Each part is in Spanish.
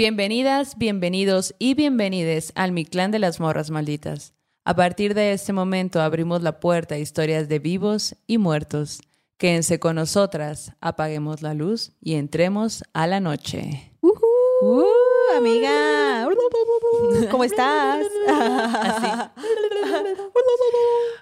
Bienvenidas, bienvenidos y bienvenides al Mi Clan de las Morras Malditas. A partir de este momento abrimos la puerta a historias de vivos y muertos. Quédense con nosotras, apaguemos la luz y entremos a la noche. Uh, amiga, ¿cómo estás?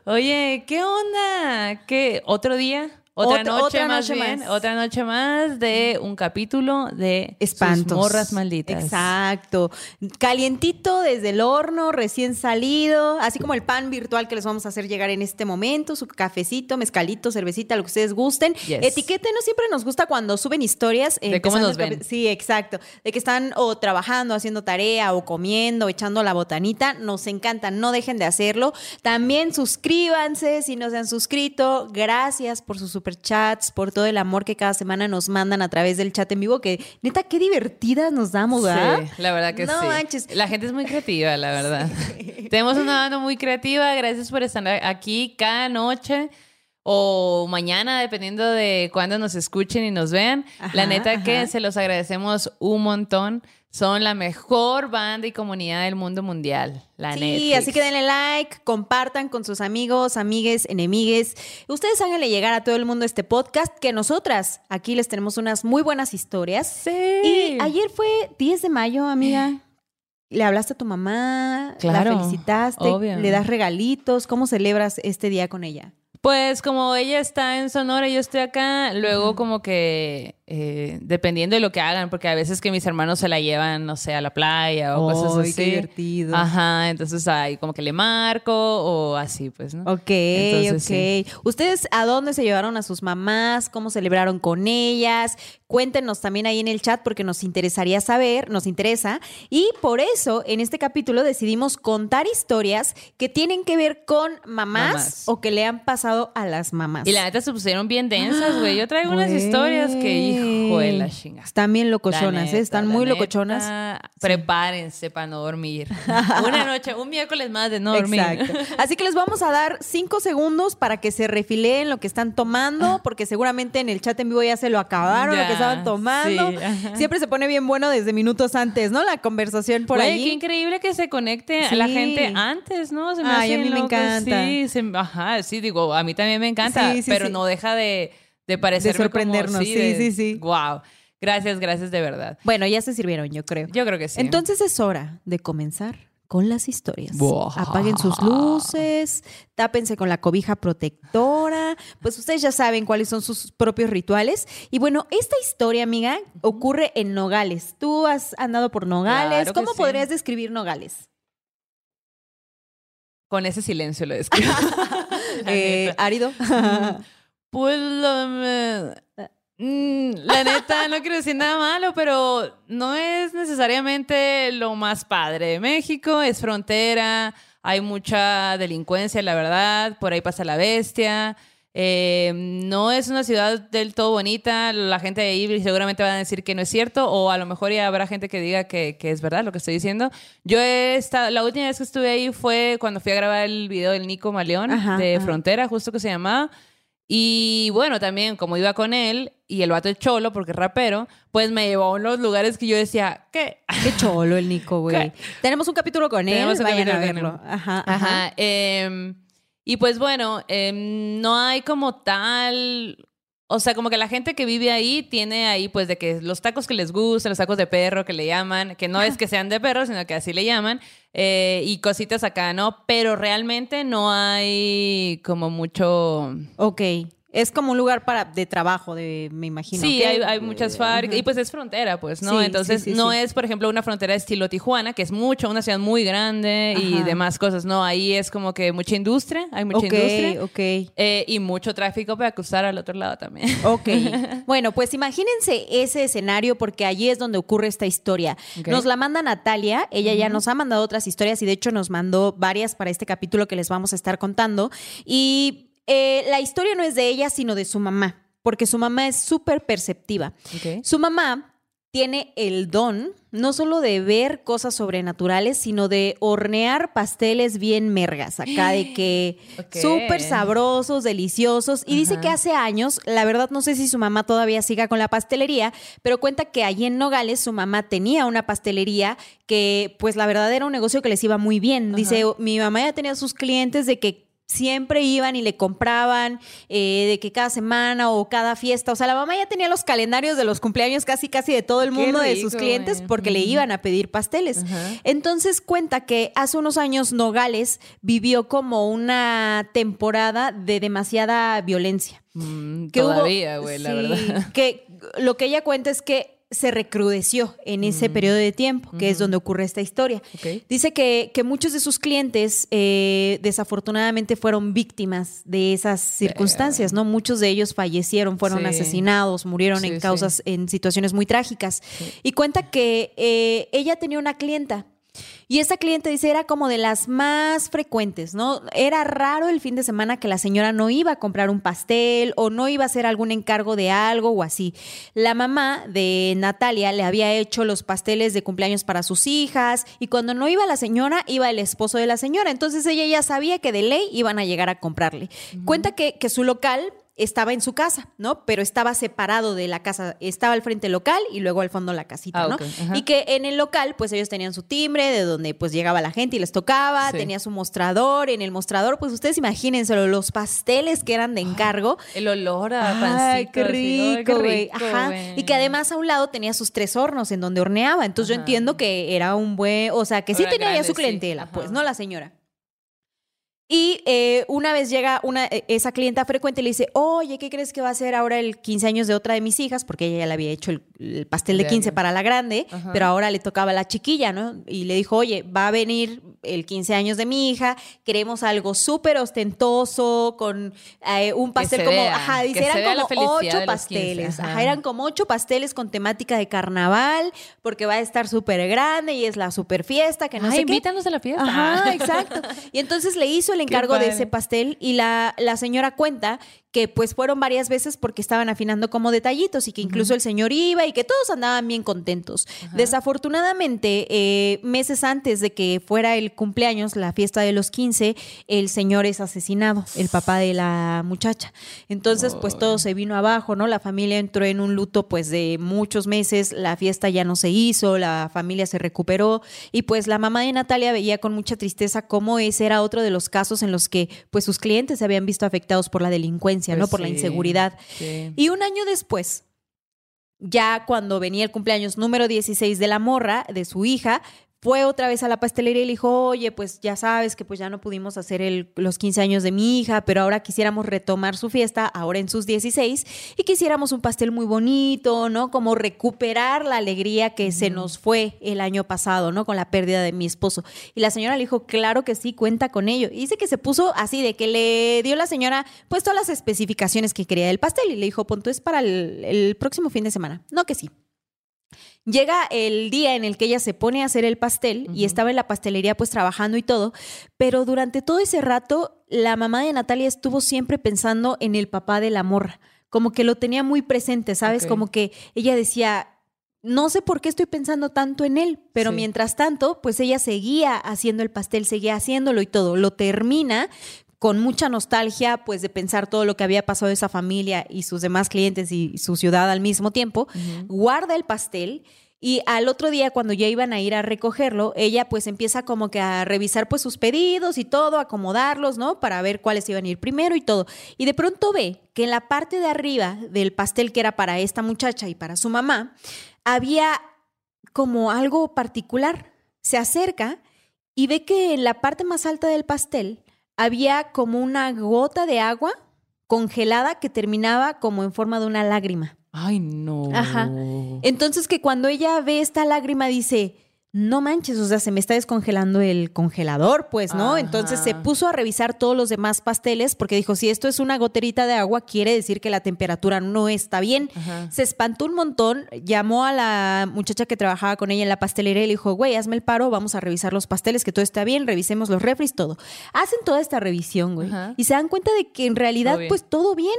Oye, ¿qué onda? ¿Qué? ¿Otro día? Otra, noche, más bien, otra noche más de un capítulo de Espantos. Sus morras malditas. Exacto. Calientito desde el horno, recién salido, así como el pan virtual que les vamos a hacer llegar en este momento, su cafecito, mezcalito, cervecita, lo que ustedes gusten. Yes. Etiquétenos, siempre nos gusta cuando suben historias. De cómo nos ven. Sí, exacto. De que están o trabajando, haciendo tarea, o comiendo, o echando la botanita. Nos encanta, no dejen de hacerlo. También suscríbanse si no se han suscrito. Gracias por sus superchats, por todo el amor que cada semana nos mandan a través del chat en vivo, que neta, qué divertidas nos damos, ¿verdad? Sí, la verdad que No sí. manches. La gente es muy creativa, la verdad. Tenemos una banda muy creativa. Gracias por estar aquí cada noche o mañana, dependiendo de cuándo nos escuchen y nos vean. la Ajá, neta que se los agradecemos un montón. Son la mejor banda y comunidad del mundo mundial. La Sí, Netflix. así que denle like, compartan con sus amigos, amigues, enemigues. Ustedes háganle llegar a todo el mundo este podcast, que nosotras aquí les tenemos unas muy buenas historias. Sí. Y ayer fue 10 de mayo, amiga. Le hablaste a tu mamá, Claro, la felicitaste, obvio. le das regalitos. ¿Cómo celebras este día con ella? Pues como ella está en Sonora y yo estoy acá, luego como que eh, dependiendo de lo que hagan, porque a veces que mis hermanos se la llevan, no sé, a la playa o cosas Ay, así. qué divertido. Ajá, entonces ahí como que le marco o así, pues, ¿no? Ok, Entonces, ok. ¿Ustedes a dónde se llevaron a sus mamás? ¿Cómo celebraron con ellas? Cuéntenos también ahí en el chat porque nos interesaría saber, nos interesa. Y por eso en este capítulo decidimos contar historias que tienen que ver con mamás, Mamás. o que le han pasado a las mamás. Y la neta se pusieron bien densas, güey. Yo traigo unas Güey. historias que, hijo de la chinga. Están bien locochonas, neta, ¿eh? Están muy neta, locochonas. Prepárense para no dormir. Una noche, un miércoles más de no dormir. Exacto. Así que les vamos a dar cinco segundos para que se refileen lo que están tomando, porque seguramente en el chat en vivo ya se lo acabaron, lo que estaban tomando. sí. Siempre se pone bien bueno desde minutos antes, ¿no? La conversación por Güey, ahí. qué increíble que se conecte a la gente antes, ¿no? Se me Ay, hace a mí bien me loco. encanta. Sí, se- ajá, sí, digo, a mí también me encanta, pero no deja de, de parecer sorprendernos, sí, sí, sí. Wow. Gracias, gracias de verdad. Bueno, ya se sirvieron, yo creo. Yo creo que sí. Entonces es hora de comenzar con las historias. Buah. Apaguen sus luces, tápense con la cobija protectora. Pues ustedes ya saben cuáles son sus propios rituales. Y bueno, esta historia, amiga, ocurre en Nogales. Tú has andado por Nogales. Claro ¿Cómo sí. podrías describir Nogales? Con ese silencio lo describo. Eh, árido. Pues la, Mm, la neta, no quiero decir nada malo, pero no es necesariamente lo más padre de México. Es frontera, hay mucha delincuencia, la verdad. Por ahí pasa la bestia. Eh, no es una ciudad del todo bonita. La gente de ahí seguramente van a decir que no es cierto, o a lo mejor ya habrá gente que diga que, que es verdad lo que estoy diciendo. Yo he estado, la última vez que estuve ahí fue cuando fui a grabar el video del Nico Maleón Ajá, de ajá. Frontera, justo que se llamaba. Y bueno, también como iba con él y el vato es cholo porque es rapero, pues me llevó a unos lugares que yo decía, ¿qué? Qué cholo el Nico, güey. Tenemos un capítulo con él. Tenemos un Vayan a verlo. él. Ajá, ajá. Ajá. em, y pues bueno, em, no hay como tal. O sea, como que la gente que vive ahí tiene ahí, pues, de que los tacos que les gustan, los tacos de perro que le llaman, que no es que sean de perro, sino que así le llaman, eh, y cositas acá, ¿no? Pero realmente no hay como mucho. Ok. Es como un lugar para de trabajo, de, me imagino. Sí, hay, hay muchas fábricas. Y pues es frontera, pues, ¿no? Sí, Entonces, sí, sí, no sí. es, por ejemplo, una frontera estilo Tijuana, que es mucho, una ciudad muy grande y demás cosas. No, ahí es como que mucha industria, hay mucha Ok, industria. ok. eh, y mucho tráfico para cruzar al otro lado también. Ok. Bueno, pues imagínense ese escenario porque allí es donde ocurre esta historia. Nos la manda Natalia, ella ya nos ha mandado otras historias y de hecho nos mandó varias para este capítulo que les vamos a estar contando. Y eh, la historia no es de ella, sino de su mamá, porque su mamá es súper perceptiva. Su mamá tiene el don no solo de ver cosas sobrenaturales, sino de hornear pasteles bien mergas, acá de que súper sabrosos, deliciosos. Y dice que hace años, la verdad no sé si su mamá todavía siga con la pastelería, pero cuenta que allí en Nogales su mamá tenía una pastelería que pues la verdad era un negocio que les iba muy bien. Dice, mi mamá ya tenía sus clientes de que siempre iban y le compraban eh, de que cada semana o cada fiesta, o sea, la mamá ya tenía los calendarios de los cumpleaños casi casi de todo el mundo de sus clientes güey. porque le iban a pedir pasteles. Entonces cuenta que hace unos años Nogales vivió como una temporada de demasiada violencia. Mm, Que todavía, güey, la sí, verdad. Que lo que ella cuenta es que se recrudeció en ese periodo de tiempo, que es donde ocurre esta historia. Dice que, que muchos de sus clientes eh, desafortunadamente fueron víctimas de esas circunstancias, ¿no? Muchos de ellos fallecieron, fueron Sí. asesinados, murieron Sí, en sí. causas, en situaciones muy trágicas. Y cuenta que eh, ella tenía una clienta. Y esa cliente dice era como de las más frecuentes, ¿no? Era raro el fin de semana que la señora no iba a comprar un pastel o no iba a hacer algún encargo de algo o así. La mamá de Natalia le había hecho los pasteles de cumpleaños para sus hijas y cuando no iba la señora, iba el esposo de la señora. Entonces ella ya sabía que de ley iban a llegar a comprarle. Cuenta que, que su local estaba en su casa, ¿no? Pero estaba separado de la casa, estaba al frente local y luego al fondo la casita, Ah, ¿no? Y que en el local, pues ellos tenían su timbre de donde pues llegaba la gente y les tocaba, Sí. tenía su mostrador, en el mostrador, pues ustedes imagínenselo, los pasteles que eran de encargo. El olor a pancito. qué rico, qué güey. rico, Ajá. Y que además a un lado tenía sus tres hornos en donde horneaba. Entonces yo entiendo que era un buen, o sea, que sí Era tenía ya su clientela, pues, ¿no? La señora. Y eh, una vez llega una, eh, esa clienta frecuente y le dice, oye, ¿qué crees que va a hacer ahora el 15 años de otra de mis hijas? Porque ella ya le había hecho el, el pastel de De 15 años. para la grande, Ajá. pero ahora le tocaba a la chiquilla, ¿no? Y le dijo, oye, va a venir el 15 años de mi hija, queremos algo súper ostentoso, con eh, un pastel como, vea, ajá, dice, eran como ocho de los 15, pasteles, ajá. ajá, eran como ocho pasteles con temática de carnaval, porque va a estar súper grande y es la súper fiesta, que no Ay, sé qué. invítanos a la fiesta. Ajá, exacto. Y entonces le hizo el encargo de ese pastel y la, la señora cuenta que pues fueron varias veces porque estaban afinando como detallitos y que incluso el señor iba y que todos andaban bien contentos. Desafortunadamente, eh, meses antes de que fuera el cumpleaños, la fiesta de los 15, el señor es asesinado, el papá de la muchacha. Entonces, pues todo se vino abajo, ¿no? La familia entró en un luto pues de muchos meses, la fiesta ya no se hizo, la familia se recuperó y pues la mamá de Natalia veía con mucha tristeza cómo ese era otro de los casos en los que pues sus clientes se habían visto afectados por la delincuencia, Pues ¿no? Por la inseguridad. sí. Y un año después, ya cuando venía el cumpleaños número 16 de la morra, de su hija, fue otra vez a la pastelería y le dijo, oye, pues ya sabes que pues ya no pudimos hacer el- los 15 años de mi hija, pero ahora quisiéramos retomar su fiesta, ahora en sus 16, y quisiéramos un pastel muy bonito, ¿no? Como recuperar la alegría que se nos fue el año pasado, ¿no? Con la pérdida de mi esposo. Y la señora le dijo, claro que sí, cuenta con ello. Y dice que se puso así, de que le dio la señora pues todas las especificaciones que quería del pastel y le dijo, pon es para el, el próximo fin de semana. No que sí. Llega el día en el que ella se pone a hacer el pastel y estaba en la pastelería pues trabajando y todo, pero durante todo ese rato la mamá de Natalia estuvo siempre pensando en el papá de la morra, como que lo tenía muy presente, ¿sabes? Como que ella decía, no sé por qué estoy pensando tanto en él, pero Sí. mientras tanto, pues ella seguía haciendo el pastel, seguía haciéndolo y todo, lo termina con mucha nostalgia, pues de pensar todo lo que había pasado de esa familia y sus demás clientes y su ciudad al mismo tiempo, guarda el pastel y al otro día cuando ya iban a ir a recogerlo, ella pues empieza como que a revisar pues sus pedidos y todo, acomodarlos, ¿no? Para ver cuáles iban a ir primero y todo. Y de pronto ve que en la parte de arriba del pastel que era para esta muchacha y para su mamá, había como algo particular. Se acerca y ve que en la parte más alta del pastel había como una gota de agua congelada que terminaba como en forma de una lágrima. Ay, no. Ajá. Entonces que cuando ella ve esta lágrima dice, no manches, o sea, se me está descongelando el congelador, pues, ¿no? Ajá. Entonces se puso a revisar todos los demás pasteles porque dijo, si esto es una goterita de agua, quiere decir que la temperatura no está bien. Ajá. Se espantó un montón, llamó a la muchacha que trabajaba con ella en la pastelería y le dijo, güey, hazme el paro, vamos a revisar los pasteles, que todo está bien, revisemos los refris, todo. Hacen toda esta revisión, güey. Ajá. Y se dan cuenta de que en realidad, Todo pues todo bien.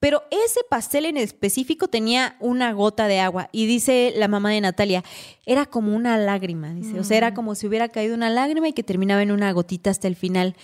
Pero ese pastel en específico tenía una gota de agua. Y dice la mamá de Natalia, era como una lágrima, dice. O sea, era como si hubiera caído una lágrima y que terminaba en una gotita hasta el final.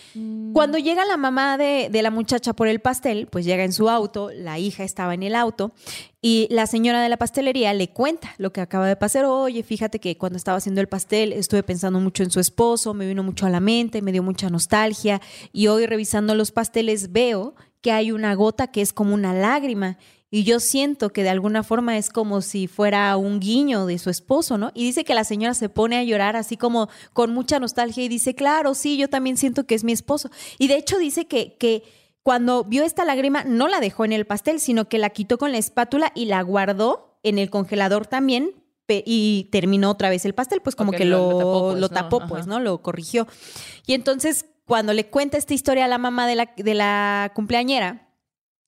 Cuando llega la mamá de, de la muchacha por el pastel, pues llega en su auto, la hija estaba en el auto y la señora de la pastelería le cuenta lo que acaba de pasar. Oye, fíjate que cuando estaba haciendo el pastel estuve pensando mucho en su esposo, me vino mucho a la mente, me dio mucha nostalgia y hoy revisando los pasteles veo que hay una gota que es como una lágrima. Y yo siento que de alguna forma es como si fuera un guiño de su esposo, ¿no? Y dice que la señora se pone a llorar así como con mucha nostalgia y dice, claro, sí, yo también siento que es mi esposo. Y de hecho dice que, que cuando vio esta lágrima no la dejó en el pastel, sino que la quitó con la espátula y la guardó en el congelador también y terminó otra vez el pastel, pues como que lo, lo tapó, pues, ¿no? Lo corrigió. Y entonces cuando le cuenta esta historia a la mamá de la, de la cumpleañera,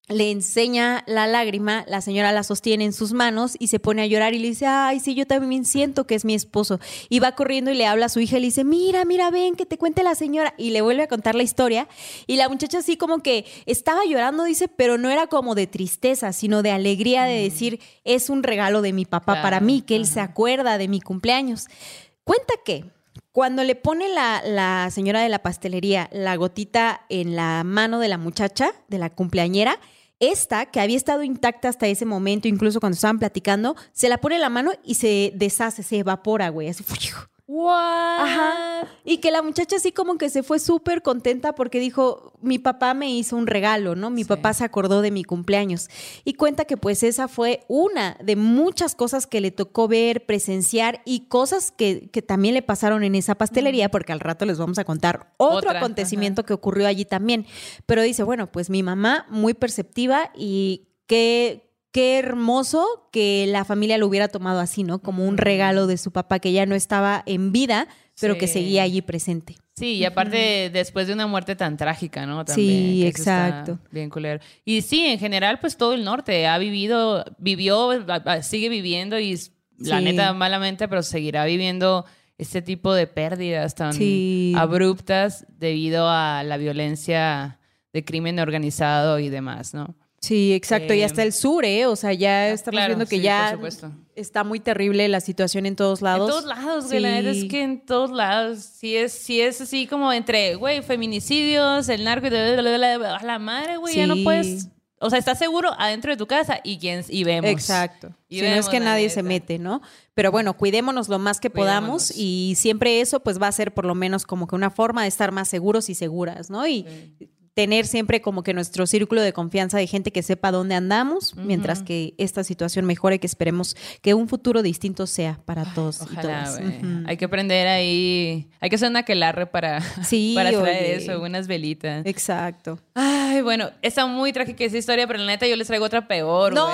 le enseña la lágrima, la señora la sostiene en sus manos y se pone a llorar y le dice, ay, sí, yo también siento que es mi esposo. Y va corriendo y le habla a su hija y le dice, mira, mira, ven, que te cuente la señora. Y le vuelve a contar la historia. Y la muchacha así como que estaba llorando, dice, pero no era como de tristeza, sino de alegría de mm. decir, es un regalo de mi papá para mí, que él se acuerda de mi cumpleaños. Cuenta que cuando le pone la, señora de la pastelería la gotita en la mano de la muchacha, de la cumpleañera, esta, que había estado intacta hasta ese momento, incluso cuando estaban platicando, se la pone en la mano y se deshace, se evapora, güey. Así, Ajá. Y que la muchacha así como que se fue súper contenta porque dijo, mi papá me hizo un regalo, ¿no? Mi papá se acordó de mi cumpleaños. Y cuenta que pues esa fue una de muchas cosas que le tocó ver, presenciar y cosas que, también le pasaron en esa pastelería, porque al rato les vamos a contar otro acontecimiento que ocurrió allí también. Pero dice, bueno, pues mi mamá muy perceptiva y qué, qué hermoso que la familia lo hubiera tomado así, ¿no? Como un regalo de su papá que ya no estaba en vida, pero que seguía allí presente. Sí, y aparte después de una muerte tan trágica, ¿no? También, sí, exacto. Bien culero. Y sí, en general, pues todo el norte ha vivido, vivió, sigue viviendo y la neta malamente, pero seguirá viviendo este tipo de pérdidas tan abruptas debido a la violencia de crimen organizado y demás, ¿no? Sí, exacto. y hasta el sur, ¿eh? O sea, ya ah, estamos viendo que ya está muy terrible la situación en todos lados. En todos lados, güey. La verdad es que en todos lados. Sí es, sí es así como entre, güey, feminicidios, el narco y a la madre, güey. Ya no puedes. O sea, estás seguro adentro de tu casa y, quién, y vemos. Exacto. Y no es que nadie se mete, ¿no? Pero bueno, cuidémonos lo más que podamos y siempre eso pues va a ser por lo menos como que una forma de estar más seguros y seguras, ¿no? Y tener siempre como que nuestro círculo de confianza de gente que sepa dónde andamos, mientras que esta situación mejore, que esperemos que un futuro distinto sea para todos y todas. Hay que aprender ahí, hay que hacer una quelarre para, para traer eso, unas velitas. Exacto. Ay, bueno, está muy trágica esa historia, pero la neta yo les traigo otra peor. No,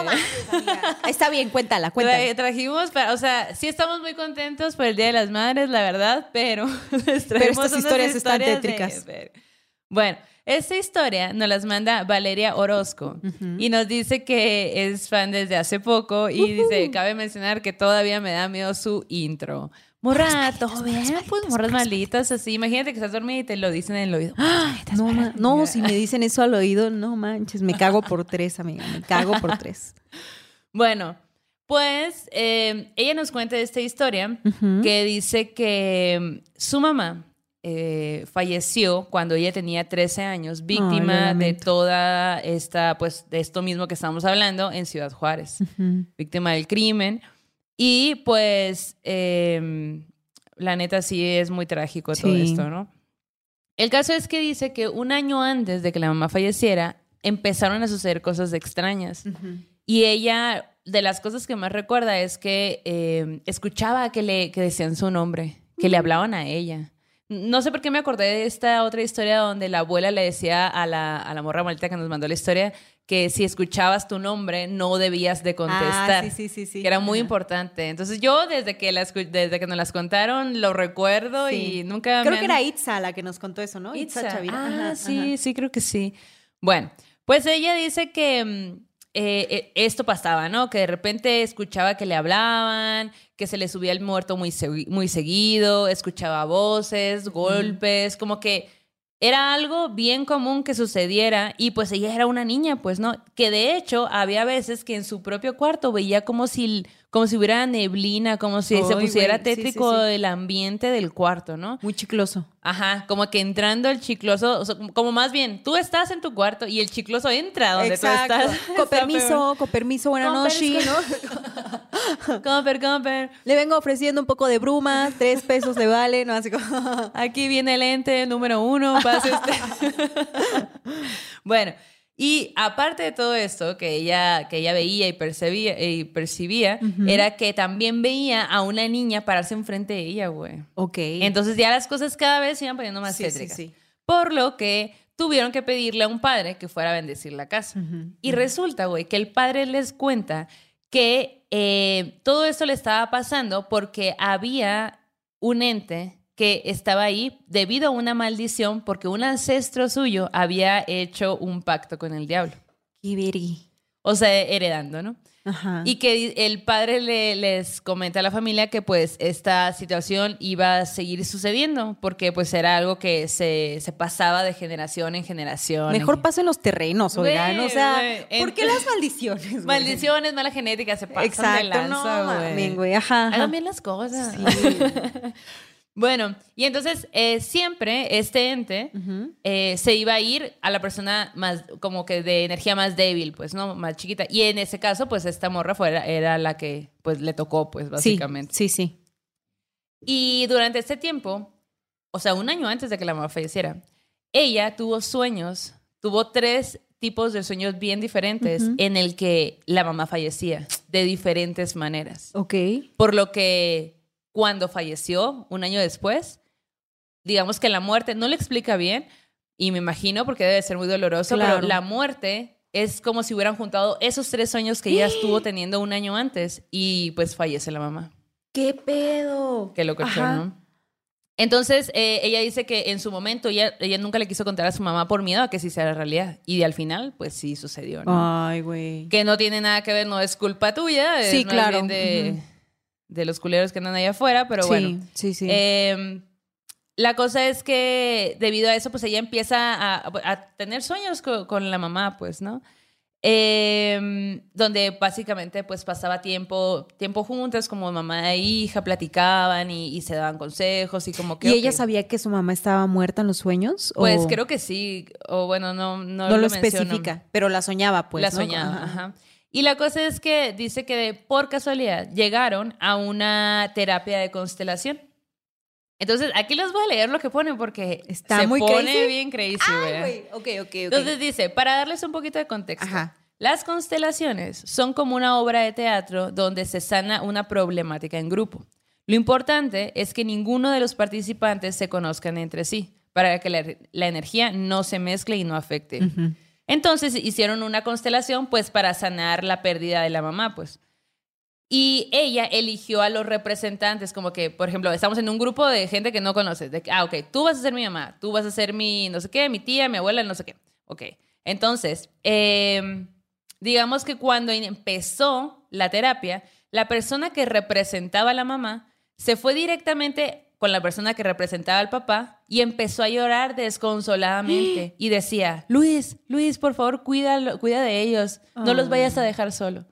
está bien, cuéntala, cuéntala. trajimos, o sea, sí estamos muy contentos por el Día de las Madres, la verdad, pero les traemos pero estas historias, están tétricas. bueno, esta historia nos las manda Valeria Orozco y nos dice que es fan desde hace poco y dice, cabe mencionar que todavía me da miedo su intro. Morra, todo bien, pues morras malitas así. Imagínate que estás dormida y te lo dicen en el oído. no, no, si me dicen eso al oído, no manches, me cago por tres, amiga, me cago por tres. bueno, pues eh, ella nos cuenta esta historia que dice que su mamá eh, falleció cuando ella tenía 13 años, víctima de toda esta, pues, de esto mismo que estamos hablando en Ciudad Juárez, víctima del crimen. Y pues, em, la neta sí es muy trágico todo esto, ¿no? El caso es que dice que un año antes de que la mamá falleciera, empezaron a suceder cosas extrañas. Y ella, de las cosas que más recuerda es que em, escuchaba que le que decían su nombre, que le hablaban a ella. No sé por qué me acordé de esta otra historia donde la abuela le decía a la, a la morra maldita que nos mandó la historia que si escuchabas tu nombre no debías de contestar. Ah, sí, sí, sí, Que era muy importante. Entonces yo desde que, las, desde que nos las contaron lo recuerdo y nunca... Creo que era Itza la que nos contó eso, ¿no? Itza, Ah, sí, sí, creo que sí. Bueno, pues ella dice que mm, eh, eh, esto pasaba, ¿no? Que de repente escuchaba que le hablaban, que se le subía el muerto muy, muy seguido, escuchaba voces, golpes, como que era algo bien común que sucediera y pues ella era una niña, pues no, que de hecho había veces que en su propio cuarto veía como si como si hubiera neblina, como si se pusiera güey, sí, sí, tétrico sí. el ambiente del cuarto, ¿no? Muy chicloso. Ajá, como que entrando el chicloso, o sea, como- más bien, tú estás en tu cuarto y el chicloso entra donde tú estás. Con permiso, con permiso, noches. permiso. Comper, comper. Le vengo ofreciendo un poco de bruma, tres pesos le vale, ¿no? Así como... Aquí viene el ente número uno, pase usted. bueno, y aparte de todo esto que ella, que ella veía y percibía, y percibía era que también veía a una niña pararse enfrente de ella, güey. ok. Entonces ya las cosas cada vez se iban poniendo más Sí, sí, tétricas. sí. Por lo que tuvieron que pedirle a un padre que fuera a bendecir la casa. Y resulta, güey, que el padre les cuenta que eh, todo esto le estaba pasando porque había un ente que estaba ahí debido a una maldición porque un ancestro suyo había hecho un pacto con el diablo. Vergui. O sea, heredando, ¿no? Ajá. Y que el padre le- les comenta a la familia que pues esta situación iba a seguir sucediendo porque pues era algo que se, se pasaba de generación en generación. Mejor paso en los terrenos, oigan. O sea, güey, ¿por qué las maldiciones? Maldiciones, mala genética, se pasan de Exacto, lanza, no güey. Ajá. ajá. Hagan bien las cosas. Sí. bueno, y entonces eh, siempre este ente eh, se iba a ir a la persona más, como que de energía más débil, pues, ¿no? Más chiquita. Y en ese caso, pues, esta morra fuera, era la que, pues, le tocó, pues, básicamente. Sí, sí, sí. Y durante este tiempo, o sea, un año antes de que la mamá falleciera, ella tuvo sueños, tuvo tres tipos de sueños bien diferentes en el que la mamá fallecía de diferentes maneras. Ok. Por lo que cuando falleció, un año después, digamos que la muerte, no le explica bien, y me imagino porque debe ser muy doloroso, Claro. pero la muerte es como si hubieran juntado esos tres sueños que ella estuvo teniendo un año antes y pues fallece la mamá. ¿Qué pedo? Qué loco. ¿no? Entonces, eh, ella dice que en su momento ella, ella nunca le quiso contar a su mamá por miedo a que sí sea realidad. Y al final, pues sí sucedió, ¿no? Ay, güey. Que no tiene nada que ver, no es culpa tuya. Sí, claro. bien de, Ujú. De los culeros que andan allá afuera, pero sí, bueno. sí, sí. Eh, la cosa es que debido a eso, pues ella empieza a, a tener sueños co- con, la mamá, pues, ¿no? Eh, donde básicamente pues pasaba tiempo, tiempo juntas, como mamá e hija, platicaban y, y se daban consejos y como que... ¿Y ella ok. sabía que su mamá estaba muerta en los sueños? Pues o creo que sí, o bueno, no, no, no lo menciona. especifica, pero la soñaba, pues. la ¿no? soñaba, Ajá. ajá. Y la cosa es que dice que por casualidad llegaron a una terapia de constelación. Entonces, aquí les voy a leer lo que pone porque Está se muy pone crazy. bien crazy, Ay, güey. güey. Ok, ok, ok. Entonces dice, para darles un poquito de contexto, Ajá. las constelaciones son como una obra de teatro donde se sana una problemática en grupo. Lo importante es que ninguno de los participantes se conozcan entre sí, para que la, la energía no se mezcle y no afecte. Ujú. Entonces hicieron una constelación pues para sanar la pérdida de la mamá, pues. Y ella eligió a los representantes, como que, por ejemplo, estamos en un grupo de gente que no conoces. De que, ah, ok, tú vas a ser mi mamá, tú vas a ser mi no sé qué, mi tía, mi abuela, no sé qué. Ok. Entonces, eh, digamos que cuando empezó la terapia, la persona que representaba a la mamá se fue directamente con la persona que representaba al papá y empezó a llorar desconsoladamente y decía, Luis, Luis, por favor, cuídalo, cuida de ellos, no los vayas a dejar solo.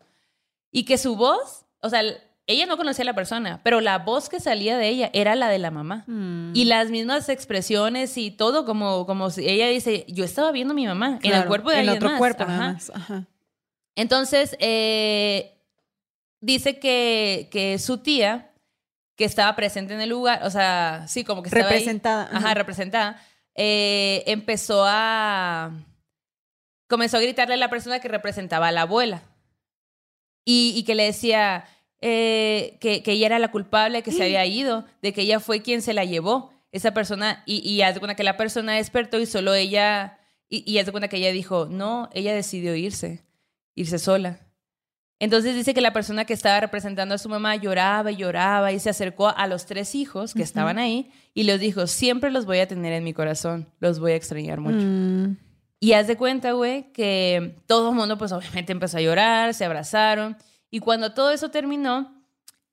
Y que su voz, o sea, ella no conocía a la persona, pero la voz que salía de ella era la de la mamá. Mm. Y las mismas expresiones y todo, como, como si ella dice, yo estaba viendo a mi mamá en el cuerpo de en alguien otro más. cuerpo, Ajá. nada más. Ajá. Entonces, eh, dice que, que su tía, que estaba presente en el lugar, o sea, sí, como que estaba ahí, Representada, ajá, ajá. representada, eh, empezó a... Comenzó a gritarle a la persona que representaba a la abuela. Y, y que le decía eh, que, que ella era la culpable, que se había ido, de que ella fue quien se la llevó. Esa persona, y, y haz de cuenta que la persona despertó y solo ella, y, y haz de cuenta que ella dijo, no, ella decidió irse, irse sola. Entonces dice que la persona que estaba representando a su mamá lloraba y lloraba y se acercó a los tres hijos que estaban ahí y les dijo, siempre los voy a tener en mi corazón, los voy a extrañar mucho. Mm. Y haz de cuenta, güey, que todo el mundo pues obviamente empezó a llorar, se abrazaron y cuando todo eso terminó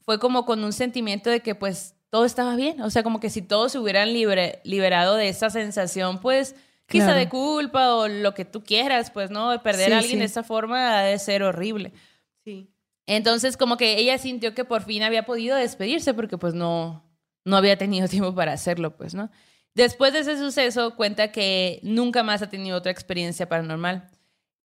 fue como con un sentimiento de que pues todo estaba bien. O sea, como que si todos se hubieran libre, liberado de esa sensación, pues quizá de culpa o lo que tú quieras, pues, ¿no? De perder Sí, a alguien sí. de esa forma ha de ser horrible. Sí. Entonces, como que ella sintió que por fin había podido despedirse porque pues no, no había tenido tiempo para hacerlo, pues, ¿no? Después de ese suceso, cuenta que nunca más ha tenido otra experiencia paranormal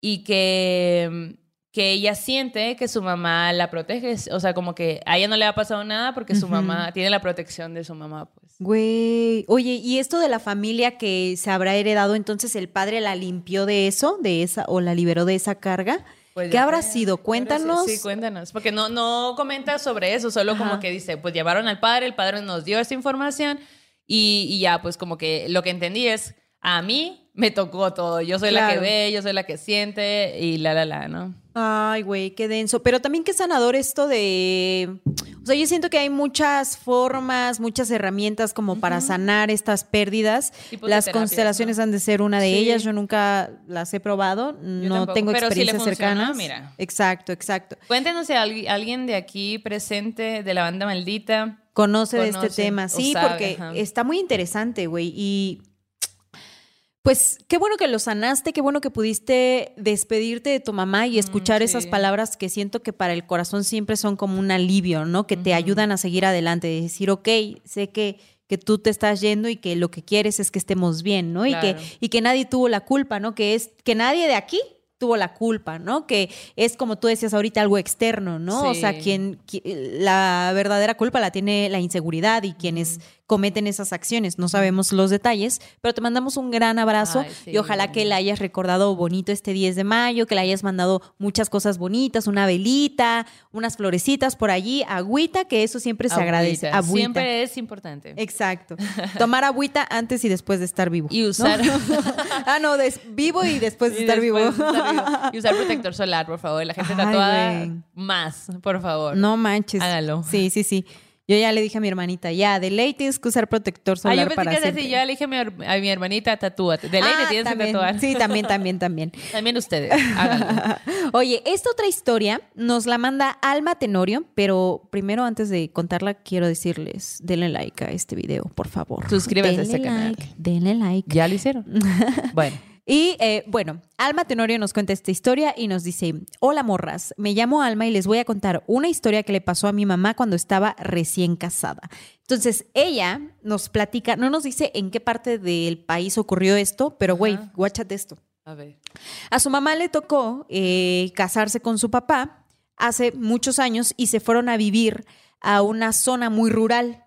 y que, que ella siente que su mamá la protege, o sea, como que a ella no le ha pasado nada porque su mamá tiene la protección de su mamá, pues. Güey, oye, ¿y esto de la familia que se habrá heredado, entonces el padre la limpió de eso, de esa, o la liberó de esa carga? Pues ¿Qué habrá sido? ¿qué habrá Cuéntanos. Sí, cuéntanos. Porque no, no comenta sobre eso, solo Ajá. como que dice, pues llevaron al padre, el padre nos dio esa información y, y ya, pues como que lo que entendí es, a mí me tocó todo. Yo soy la que ve, yo soy la que siente y la, la, la, ¿no? Ay, güey, qué denso. Pero también qué sanador esto de... O sea, yo siento que hay muchas formas, muchas herramientas como para sanar estas pérdidas. Tipos Las constelaciones ¿no? han de ser una de Sí. ellas. Yo nunca las he probado. no tengo pero si le experiencias funcionó, cercanas. mira. Exacto, exacto. Cuéntenos si alguien, alguien de aquí presente, de la banda maldita, Conoce, de este tema. Sí, sabe, porque ajá. está muy interesante, güey. Y pues qué bueno que lo sanaste, qué bueno que pudiste despedirte de tu mamá y escuchar sí. esas palabras que siento que para el corazón siempre son como un alivio, ¿no? Que te ayudan a seguir adelante, de decir, ok, sé que que tú te estás yendo y que lo que quieres es que estemos bien, ¿no? Y, que, y que nadie tuvo la culpa, ¿no? Que es que nadie de aquí tuvo la culpa, ¿no? Que es como tú decías ahorita algo externo, ¿no? O sea, quien qui- la verdadera culpa la tiene la inseguridad y quienes cometen esas acciones. No sabemos los detalles, pero te mandamos un gran abrazo Ay, sí. y ojalá que la hayas recordado bonito este 10 de mayo, que le hayas mandado muchas cosas bonitas, una velita, unas florecitas por allí, agüita, que eso siempre se agradece. agüita. Siempre es importante. Exacto. Tomar agüita antes y después de estar vivo. Y ¿no? usar... ah, no, vivo y después de Y estar vivo. después de estar Y usar protector solar, por favor. La gente Ay, tatuada güey. más, por favor. No manches. Hágalo. Sí, sí, sí. Yo ya le dije a mi hermanita, ya, de ley tienes que usar protector Ah, solar yo pensé para que era así. Yo ya le dije a mi, a mi hermanita, tatúate. De ley Ah, te tienes también. que tatuar. Sí, también, también, también. También ustedes, háganlo. Oye, esta otra historia nos la manda Alma Tenorio, pero primero antes de contarla quiero decirles, denle like a este video, por favor. Suscríbanse a Denle este canal. like, Denle like. ¿Ya lo hicieron? Bueno. Y eh, bueno, Alma Tenorio nos cuenta esta historia y nos dice, hola morras, me llamo Alma y les voy a contar una historia que le pasó a mi mamá cuando estaba recién casada. Entonces, ella nos platica, no nos dice en qué parte del país ocurrió esto, pero güey, guáchate esto. A ver. A su mamá le tocó eh, casarse con su papá hace muchos años y se fueron a vivir a una zona muy rural.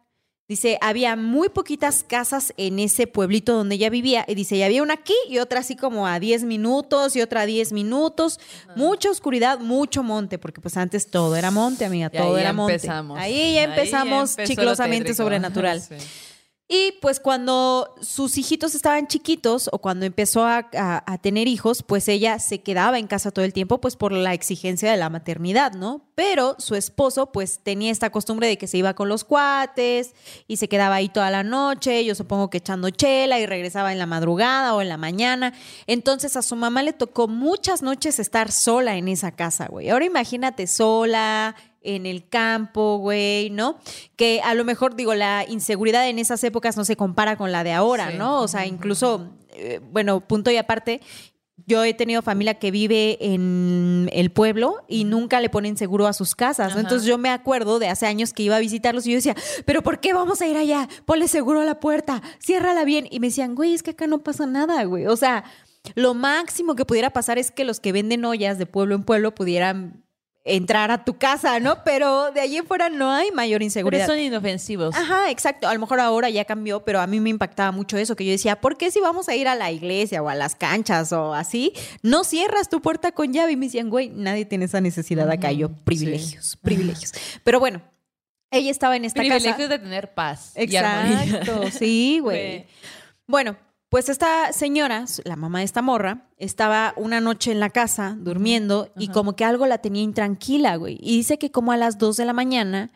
Dice, había muy poquitas casas en ese pueblito donde ella vivía. Y dice, y había una aquí y otra así como a 10 minutos y otra a 10 minutos. Mucha oscuridad, mucho monte, porque pues antes todo era monte, amiga, Y todo ahí era monte. empezamos. Ahí ya Ahí ya empezamos lo chiclosamente sobrenatural. Sí. Y pues cuando sus hijitos estaban chiquitos o cuando empezó a, tener hijos, pues ella se quedaba en casa todo el tiempo, pues por la exigencia de la maternidad, ¿no? Pero su esposo pues tenía esta costumbre de que se iba con los cuates y se quedaba ahí toda la noche, yo supongo que echando chela y regresaba en la madrugada o en la mañana. Entonces a su mamá le tocó muchas noches estar sola en esa casa, güey. Ahora imagínate sola en el campo, güey, ¿no? Que a lo mejor, digo, la inseguridad en esas épocas no se compara con la de ahora, Sí. ¿no? O sea, incluso, eh, bueno, punto y aparte, yo he tenido familia que vive en el pueblo y nunca le ponen seguro a sus casas, ¿no? Entonces yo me acuerdo de hace años que iba a visitarlos y yo decía, pero ¿por qué vamos a ir allá? Ponle seguro a la puerta, ciérrala bien. Y me decían, güey, es que acá no pasa nada, güey. O sea, lo máximo que pudiera pasar es que los que venden ollas de pueblo en pueblo pudieran entrar a tu casa, ¿no? Pero de allí en fuera no hay mayor Pero inseguridad. son inofensivos. Ajá, exacto. A lo mejor ahora ya cambió, pero a mí me impactaba mucho eso, que yo decía, ¿por qué si vamos a ir a la iglesia o a las canchas o así, no cierras tu puerta con llave? Y me decían, güey, nadie tiene esa necesidad acá. Yo, privilegios, privilegios. Pero bueno, ella estaba en esta Privilegios casa. de tener paz y armonía. Exacto, sí. Güey. Bueno, pues esta señora, la mamá de esta morra, estaba una noche en la casa durmiendo y como que algo la tenía intranquila, güey. Y dice que como a las 2 de la mañana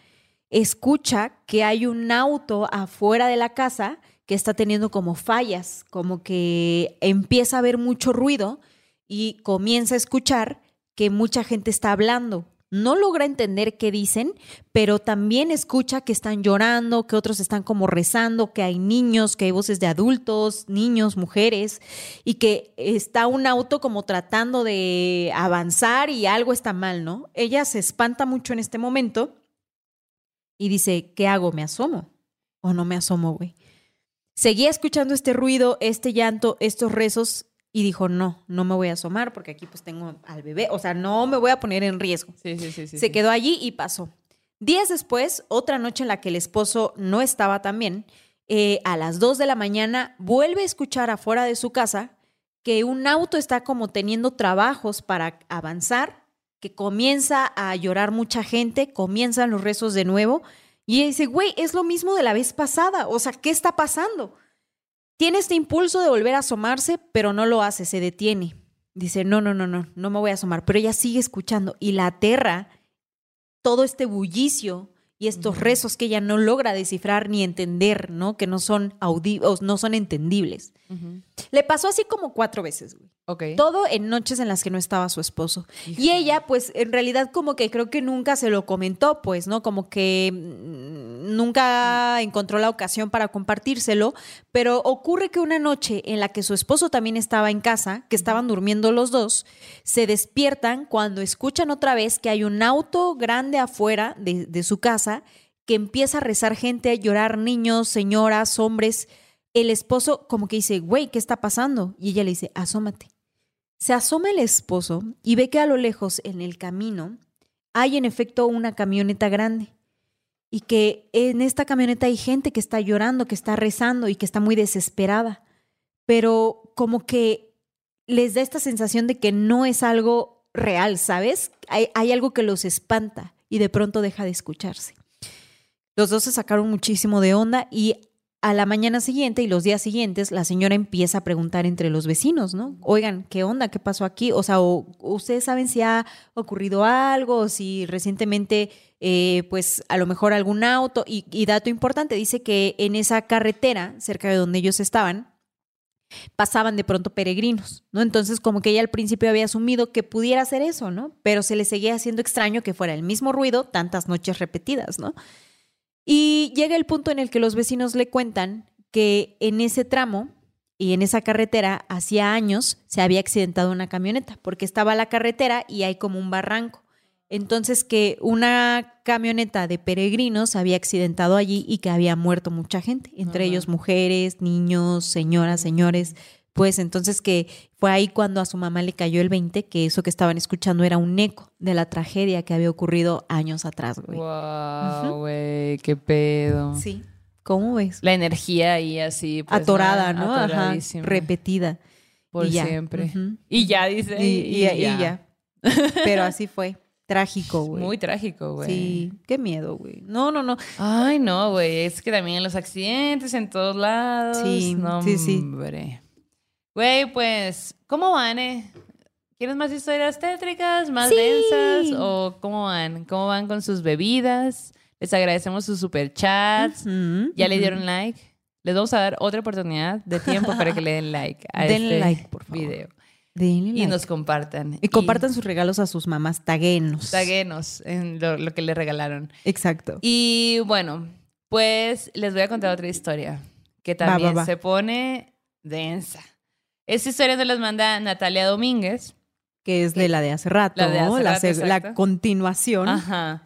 escucha que hay un auto afuera de la casa que está teniendo como fallas, como que empieza a haber mucho ruido y comienza a escuchar que mucha gente está hablando. No logra entender qué dicen, pero también escucha que están llorando, que otros están como rezando, que hay niños, que hay voces de adultos, niños, mujeres, y que está un auto como tratando de avanzar y algo está mal, ¿no? Ella se espanta mucho en este momento y dice, ¿qué hago? ¿Me asomo? ¿O no me asomo, güey? Seguía escuchando este ruido, este llanto, estos rezos y dijo, no, no me voy a asomar porque aquí pues tengo al bebé, o sea, no me voy a poner en riesgo. Sí, sí, sí. sí Se quedó allí y pasó. Días después, otra noche en la que el esposo no estaba también, eh, a las 2 de la mañana vuelve a escuchar afuera de su casa que un auto está como teniendo trabajos para avanzar, que comienza a llorar mucha gente, comienzan los rezos de nuevo y dice, güey, es lo mismo de la vez pasada, o sea, ¿qué está pasando? Tiene este impulso de volver a asomarse, pero no lo hace, se detiene. Dice, no, no, no, no, no me voy a asomar, pero ella sigue escuchando y la aterra todo este bullicio y estos rezos que ella no logra descifrar ni entender, ¿no? Que no son audibles, no son entendibles. Le pasó así como cuatro veces, güey. Todo en noches en las que no estaba su esposo. Y ella, pues, en realidad como que creo que nunca se lo comentó, pues, ¿no? Como que mm, nunca encontró la ocasión para compartírselo, pero ocurre que una noche en la que su esposo también estaba en casa, que estaban durmiendo los dos, se despiertan cuando escuchan otra vez que hay un auto grande afuera de, de su casa que empieza a rezar gente, a llorar niños, señoras, hombres. El esposo como que dice, güey, ¿qué está pasando? Y ella le dice, asómate. Se asoma el esposo y ve que a lo lejos, en el camino, hay en efecto una camioneta grande. Y que en esta camioneta hay gente que está llorando, que está rezando y que está muy desesperada. Pero como que les da esta sensación de que no es algo real, ¿sabes? Hay, algo que los espanta y de pronto deja de escucharse. Los dos se sacaron muchísimo de onda y a la mañana siguiente y los días siguientes, la señora empieza a preguntar entre los vecinos, ¿no? Oigan, ¿qué onda? ¿Qué pasó aquí? O sea, o- ustedes saben si ha ocurrido algo, o si recientemente, eh, pues a lo mejor algún auto. Y, y dato importante, dice que en esa carretera, cerca de donde ellos estaban, pasaban de pronto peregrinos, ¿no? Entonces, como que ella al principio había asumido que pudiera ser eso, ¿no? Pero se le seguía haciendo extraño que fuera el mismo ruido tantas noches repetidas, ¿no? Y llega el punto en el que los vecinos le cuentan que en ese tramo y en esa carretera hacía años se había accidentado una camioneta, porque estaba la carretera y hay como un barranco. Entonces que una camioneta de peregrinos había accidentado allí y que había muerto mucha gente, entre Ajá. ellos mujeres, niños, señoras, señores. Pues entonces que fue ahí cuando a su mamá le cayó el 20, que eso que estaban escuchando era un eco de la tragedia que había ocurrido años atrás, güey. Wow, güey, qué pedo. Sí. ¿Cómo ves? La energía ahí así. pues, Atorada, ¿no? ¿no? Ajá. Repetida. Por y siempre. Y ya, dice. Y, y- y ya. Pero así fue. Trágico, güey. Muy trágico, güey. Sí, qué miedo, güey. No, no, no. Ay, no, güey. Es que también los accidentes en todos lados. Sí, no, sí, sí. Hombre. Güey, pues, ¿cómo van, eh? ¿Quieres más historias tétricas, más Sí. densas? ¿O cómo van? ¿Cómo van con sus bebidas? Les agradecemos sus superchats. Ujú, ¿Ya le dieron like? Les vamos a dar otra oportunidad de tiempo para que le den like a Denle este like, por favor. video. Denle Y like. nos compartan. Y compartan sus regalos a sus mamás, taguenos. Taguenos en lo, lo que le regalaron. Exacto. Y bueno, pues les voy a contar otra historia que Va, va, también va. se pone densa. Esta historia nos las manda Natalia Domínguez. Que es de la de hace rato, La de hace. La rato, se- la, exacto. continuación. Ajá.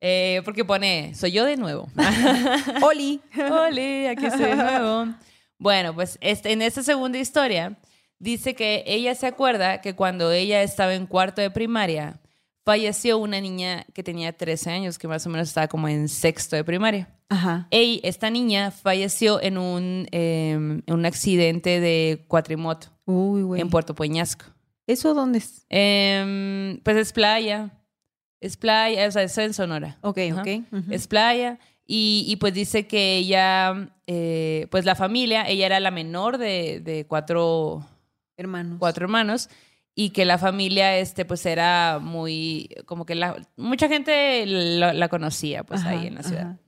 Eh, porque pone, soy yo de nuevo. Oli. Oli, aquí estoy de nuevo. Bueno, pues este, en esta segunda historia dice que ella se acuerda que cuando ella estaba en cuarto de primaria, falleció una niña que tenía 13 años, que más o menos estaba como en sexto de primaria. Ajá. Ey, esta niña falleció en un, eh, en un accidente de cuatrimoto Uy, güey. en Puerto Peñasco. ¿Eso dónde es? Em, pues es playa. Es playa, o sea, es en Sonora. Ok, Ajá. ok. ujú. Es playa. Y, y, pues dice que ella, eh, pues la familia, ella era la menor de, de cuatro, Hermanos. cuatro hermanos y que la familia, este, pues era muy, como que la, mucha gente la, la conocía, pues Ajá, ahí en la ciudad. ajá.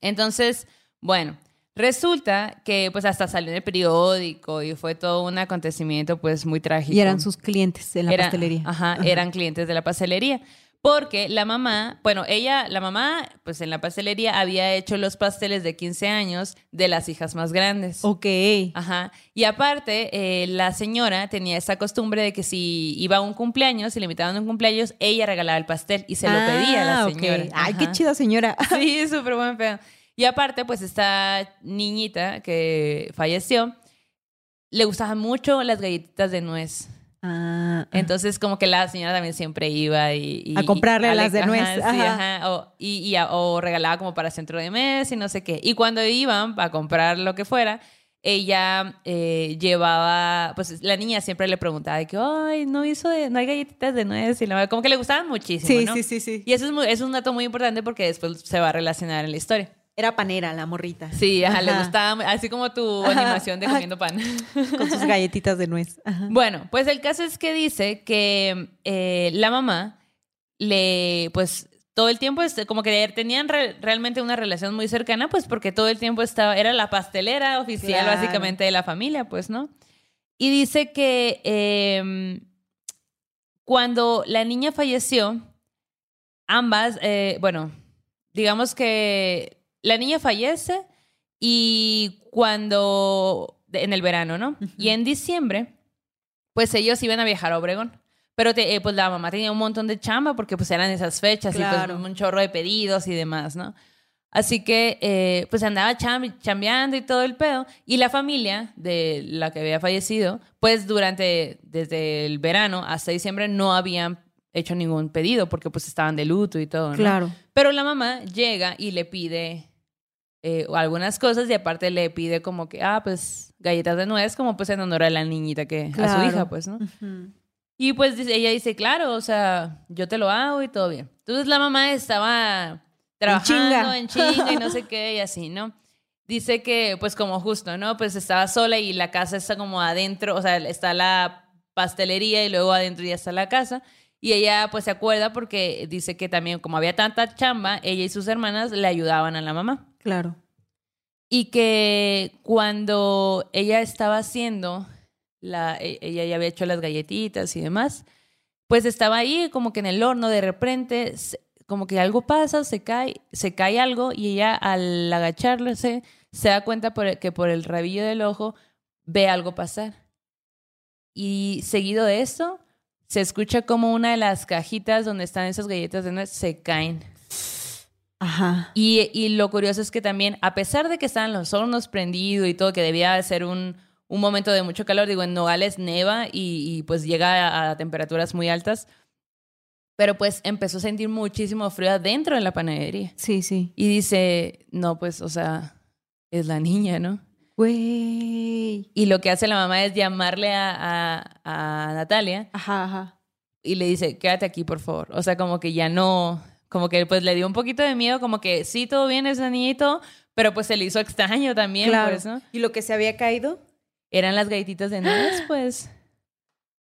Entonces, bueno, resulta que pues hasta salió en el periódico y fue todo un acontecimiento pues muy trágico. Y eran sus clientes de la pastelería. Ajá, eran clientes de la pastelería. Porque la mamá, bueno, ella, la mamá, pues en la pastelería había hecho los pasteles de 15 años de las hijas más grandes. Ok. Ajá. Y aparte, eh, la señora tenía esa costumbre de que si iba a un cumpleaños, si le invitaban a un cumpleaños, ella regalaba el pastel y se lo pedía a la Ah, señora. Ay, qué chida señora. Sí, súper buen pedo. Y aparte, pues esta niñita que falleció, le gustaban mucho las galletitas de nuez. Ah, Entonces, como que la señora también siempre iba y... y- A comprarle y- las de ajá, nuez, sí, ajá. ajá, O, y, y a- o regalaba como para centro de mes y no sé qué. Y cuando iban a comprar lo que fuera, ella eh, llevaba... Pues la niña siempre le preguntaba de que, ay, no hizo de... No hay galletitas de nuez. Y la, como que le gustaban muchísimo, sí, ¿no? sí, sí, sí. Y eso es, muy- es un dato muy importante porque después se va a relacionar en la historia. Era panera la morrita. Sí, ajá, le gustaba, así como tu Ajá, animación de comiendo pan. Con sus galletitas de nuez. Bueno, pues el caso es que dice que eh, la mamá le, pues todo el tiempo, este, como que tenían re- realmente una relación muy cercana, pues porque todo el tiempo estaba, era la pastelera oficial Claro. básicamente de la familia, pues, ¿no? Y dice que eh, cuando la niña falleció, ambas, eh, bueno, digamos que la niña fallece y cuando, en el verano, ¿no? Y en diciembre, pues ellos iban a viajar a Obregón. Pero te- eh, pues la mamá tenía un montón de chamba porque pues eran esas fechas y pues un chorro de pedidos y demás, ¿no? Así que eh, pues andaba cham- chambeando y todo el pedo. Y la familia de la que había fallecido, pues durante, desde el verano hasta diciembre no habían hecho ningún pedido porque pues estaban de luto y todo, ¿no? Claro. Pero la mamá llega y le pide eh, algunas cosas y aparte le pide como que, ah, pues galletas de nuez, como pues en honor a la niñita que, a su Claro. hija, pues, ¿no? Ujú. Y pues ella dice, claro, o sea, yo te lo hago y todo bien. Entonces la mamá estaba trabajando chinga. en chinga y no sé qué y así, ¿no? Dice que pues como justo, ¿no? Pues estaba sola y la casa está como adentro, o sea, está la pastelería y luego adentro ya está la casa. Y ella pues se acuerda porque dice que también como había tanta chamba, ella y sus hermanas le ayudaban a la mamá. Claro. Y que cuando ella estaba haciendo, la, e- ella ya había hecho las galletitas y demás, pues estaba ahí como que en el horno, de repente, como que algo pasa, se cae, se cae algo y ella al agacharse se da cuenta por el- que por el rabillo del ojo ve algo pasar. Y seguido de eso, se escucha como una de las cajitas donde están esas galletas de nuez se caen. Ajá. Y, y lo curioso es que también, a pesar de que estaban los hornos prendidos y todo, que debía de ser un, un momento de mucho calor, digo, en Nogales neva y, y, pues llega a, a temperaturas muy altas, pero pues empezó a sentir muchísimo frío adentro de la panadería. Sí, sí. Y dice, no, pues, o sea, es la niña, ¿no? Güey. Y lo que hace la mamá es llamarle a, a, a Natalia Ajá, ajá. y le dice, quédate aquí, por favor. O sea, como que ya no, como que pues le dio un poquito de miedo, como que sí, todo bien, es la niñito, pero pues se le hizo extraño también, claro. pues, ¿no? ¿Y lo que se había caído? Eran las galletitas de nuez, pues.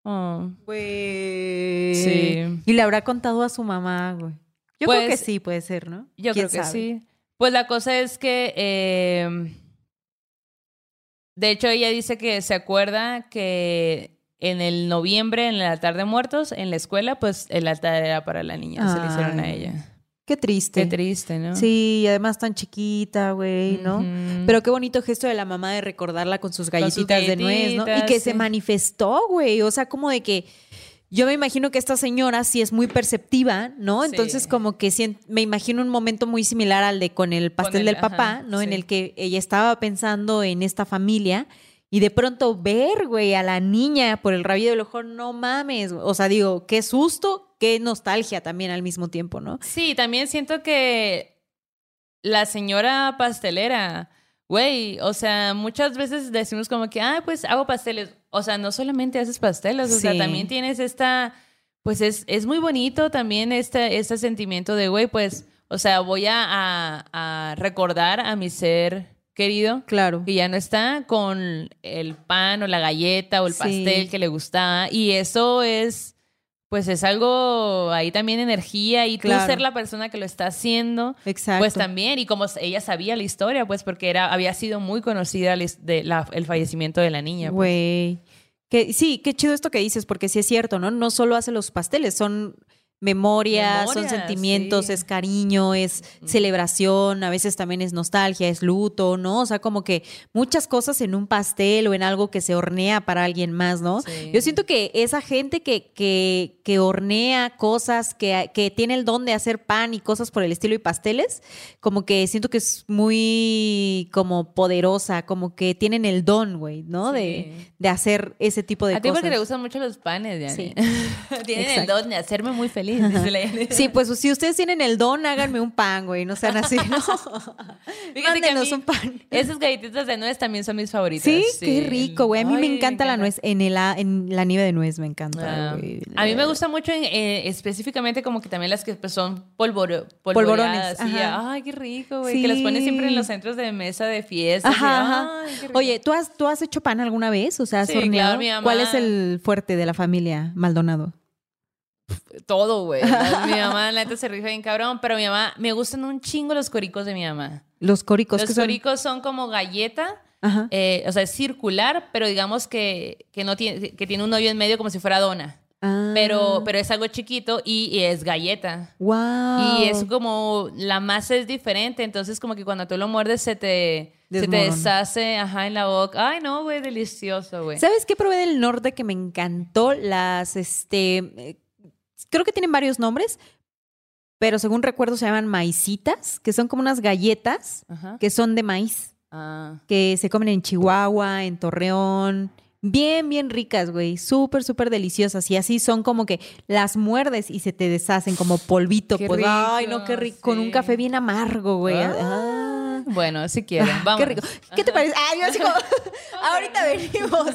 Oh. Güey. Sí. Y le habrá contado a su mamá, güey. Yo creo que Pues, sí, puede ser, ¿no? Yo ¿Quién creo que sabe? sí. Pues la cosa es que, eh, de hecho, ella dice que se acuerda que en el noviembre, en el altar de muertos, en la escuela, pues el altar era para la niña, se le hicieron a ella. Qué triste. Qué triste, ¿no? Sí, y además tan chiquita, güey, ¿no? Pero qué bonito gesto de la mamá de recordarla con sus sus galletitas de nuez, ¿no? Y que se manifestó, güey. O sea, como de que yo me imagino que esta señora sí es muy perceptiva, ¿no? Sí. Entonces, como que me imagino un momento muy similar al de con el pastel el- del ajá, papá, ¿no? En el que ella estaba pensando en esta familia. Y de pronto ver, güey, a la niña por el rabillo del ojo, no mames. O sea, digo, qué susto, qué nostalgia también al mismo tiempo, ¿no? Sí, también siento que la señora pastelera, güey, o sea, muchas veces decimos como que, ah, pues hago pasteles. O sea, no solamente haces pasteles, o sea, también tienes esta, pues es, es muy bonito también este, este sentimiento de, güey, pues, o sea, voy a, a- a recordar a mi ser querido Claro. que ya no está con el pan o la galleta o el Sí. pastel que le gustaba. Y eso es, pues es algo, ahí también energía y Claro. tú ser la persona que lo está haciendo. Exacto. Pues también, y como ella sabía la historia, pues porque era, había sido muy conocida de la- el fallecimiento de la niña. pues. Güey. Que, sí, qué chido esto que dices, porque sí es cierto, ¿no? No solo hace los pasteles, son memorias, son sentimientos, sí. es cariño, es celebración, a veces también es nostalgia, es luto, ¿no? O sea, como que muchas cosas en un pastel o en algo que se hornea para alguien más, ¿no? Sí. Yo siento que esa gente que, que, que hornea cosas, que, que tiene el don de hacer pan y cosas por el estilo y pasteles, como que siento que es muy como poderosa, como que tienen el don, güey, ¿no? De, Sí. de hacer ese tipo de A ti cosas. porque te gustan mucho los panes, Diane. Sí. Tienen el don de hacerme muy feliz. Dice la Diane. Sí, pues si ustedes tienen el don, háganme un pan, güey, no sean así, ¿no? Fíjate que a mí un pan. Esas galletitas de nuez también son mis favoritas. Sí, qué rico, güey. A mí me encanta la nuez, en, el, en la nieve de nuez me encanta, Ah, güey. a mí me gusta mucho en- eh, específicamente como que también las que pues, son polvoro, Polvorones. Ay, qué rico, güey. Que las ponen siempre en Sí. los centros de mesa de fiestas. y, Ajá, ajá. ay, qué rico. Oye, ¿tú has, ¿tú has hecho pan alguna vez? O sea, ¿has Sí, horneado? claro, mi mamá- ¿Cuál es el fuerte de la familia Maldonado? Todo, güey. Mi mamá, la neta, se rifa bien cabrón, pero mi mamá, me gustan un chingo los coricos de mi mamá. Los córicos. Los son? coricos son como galleta, Ajá. eh, o sea, es circular, pero digamos que, que no tiene, que tiene un hoyo en medio como si fuera dona. Ah. Pero, pero es algo chiquito y, y es galleta. Wow. Y es como, la masa es diferente, entonces como que cuando tú lo muerdes se te, se te deshace, ajá, en la boca. Ay, no, güey, delicioso, güey. ¿Sabes qué probé del norte que me encantó? Las, este, creo que tienen varios nombres, pero según recuerdo se llaman maicitas, que son como unas galletas Ajá. que son de maíz, Ah. que se comen en Chihuahua, en Torreón. Bien, bien ricas, güey. Súper, súper deliciosas. Y así son como que las muerdes y se te deshacen como polvito. Qué pues, ay, no, qué rico. Con un café bien amargo, güey. Ah. Ah. Bueno, si quieren, vamos. Qué rico. ¿Qué te parece? Ah, yo así como, ahorita venimos.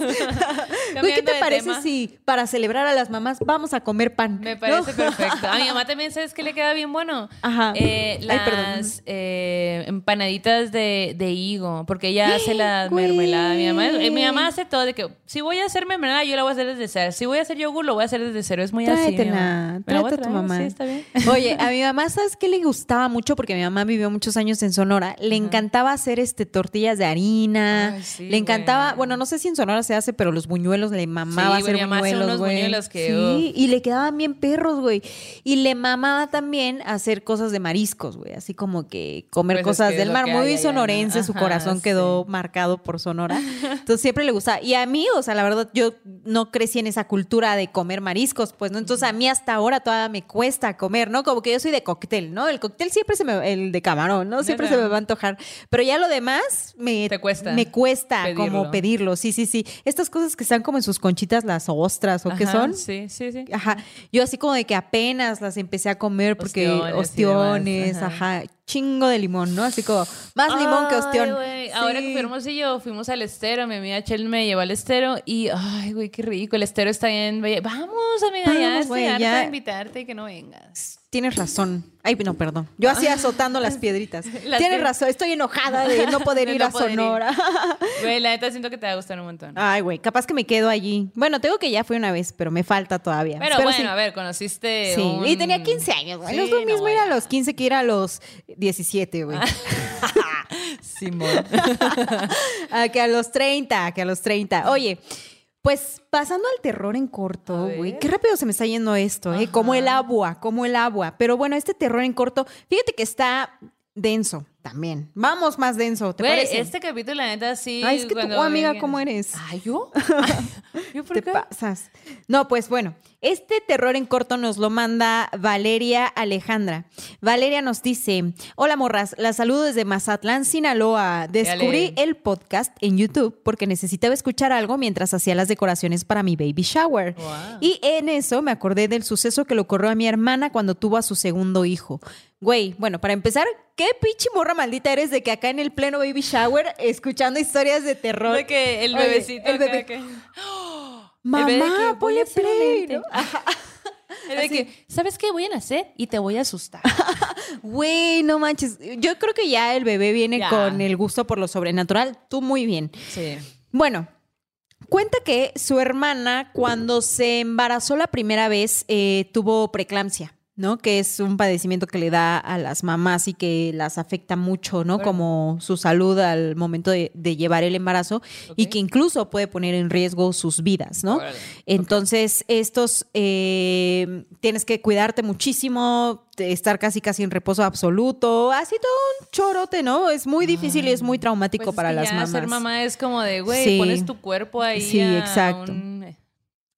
Güey, ¿qué te de parece tema. si para celebrar a las mamás vamos a comer pan? Me ¿No? parece perfecto. A mi mamá también, ¿sabes qué le queda bien bueno? Ajá. Eh, Ay, perdón. las eh, empanaditas de, de higo, porque ella hace la Güey. mermelada. Mi mamá, eh, mi mamá hace todo de que si voy a hacer mermelada, yo la voy a hacer desde cero. Si voy a hacer yogur, lo voy a hacer desde cero. Es muy así. Tráetela, voy tráete a tu mamá. Sí, está bien. Oye, a mi mamá, ¿sabes qué le gustaba mucho? Porque mi mamá vivió muchos años en Sonora. Le encantaba hacer este tortillas de harina. Ay, sí, le encantaba, güey. bueno, no sé si en Sonora se hace, pero los buñuelos le mamaba Sí, hacer mamá hace buñuelos, unos güey. buñuelos que, sí, y le quedaban bien perros, güey. Y le mamaba también hacer cosas de mariscos, güey, así como que comer Pues es cosas que del mar. Muy sonorense, ¿no? su Ajá, corazón quedó marcado por Sonora. Entonces siempre le gustaba. Y a mí, o sea, la verdad, yo no crecí en esa cultura de comer mariscos, pues, ¿no? Entonces a mí hasta ahora todavía me cuesta comer, ¿no? Como que yo soy de cóctel, ¿no? El cóctel siempre se me, el de camarón, ¿no? Siempre se me va a antojar. Pero ya lo demás me, Te cuesta me cuesta pedirlo. como pedirlo. Sí, sí, sí. Estas cosas que están como en sus conchitas, las ostras, ¿o qué Ajá, son? Sí, sí, sí. Ajá. Yo así como de que apenas las empecé a comer porque Ostiones y ostiones, demás, ajá. Chingo de limón, ¿no? Así como más limón que Ay, ostión. güey, Ahora que Sí. fui Hermosillo, fuimos al estero, mi amiga Chel me llevó al estero y, ay, güey, qué rico, el estero está bien. Vamos, amiga, ya Vamos, estoy güey, ya. de invitarte y que no vengas. Tienes razón. Ay, no, perdón. Yo así azotando las piedritas. Las Tienes razón. Estoy enojada de no poder De ir no a poder ir. Sonora. Güey, la neta siento que te va a gustar un montón. Ay, güey. Capaz que me quedo allí. Bueno, tengo que ya fui una vez, pero me falta todavía. Pero bueno, sí. a ver, conociste Sí, un- y tenía 15 años, güey. no es Sí, lo mismo no, ir a los 15 que ir a los 17, güey. Simón. a que a los 30, que a los 30. Oye, pues pasando al terror en corto, güey. Qué rápido se me está yendo esto, ¿eh? Como el agua, como el agua. Pero bueno, este terror en corto, fíjate que está denso también. Vamos más denso, ¿te Güey, parece? este capítulo, la neta, sí. Ay, es que tú, amiga, ¿cómo eres? Ay, ¿yo? ¿Yo por Te qué? pasas. No, pues bueno, este terror en corto nos lo manda Valeria Alejandra. Valeria nos dice: Hola morras, la saludo desde Mazatlán, Sinaloa. Descubrí Dale. el podcast en YouTube porque necesitaba escuchar algo mientras hacía las decoraciones para mi baby shower. Wow. Y en eso me acordé del suceso que le ocurrió a mi hermana cuando tuvo a su segundo hijo. Güey, bueno, para empezar, ¿qué pinche morra maldita eres de que acá en el pleno baby shower escuchando historias de terror? De que el Oye, bebecito. el acá bebé. que- Mamá, ponle play. ¿no? Que, ¿sabes qué? Voy a nacer y te voy a asustar. Güey, no manches. Yo creo que ya el bebé viene Ya. con el gusto por lo sobrenatural. Tú muy bien. Sí. Bueno, cuenta que su hermana, cuando se embarazó la primera vez, eh, tuvo preeclampsia. ¿No? Que es un padecimiento que le da a las mamás y que las afecta mucho, ¿no? Como su salud al momento de, llevar el embarazo y que incluso puede poner en riesgo sus vidas, ¿no? Entonces, estos eh, tienes que cuidarte muchísimo, estar casi casi en reposo absoluto, así todo un chorote, ¿no? Es muy difícil y es muy traumático pues para las mamás. Ser mamá es como de, güey, pones tu cuerpo ahí. Sí, exacto.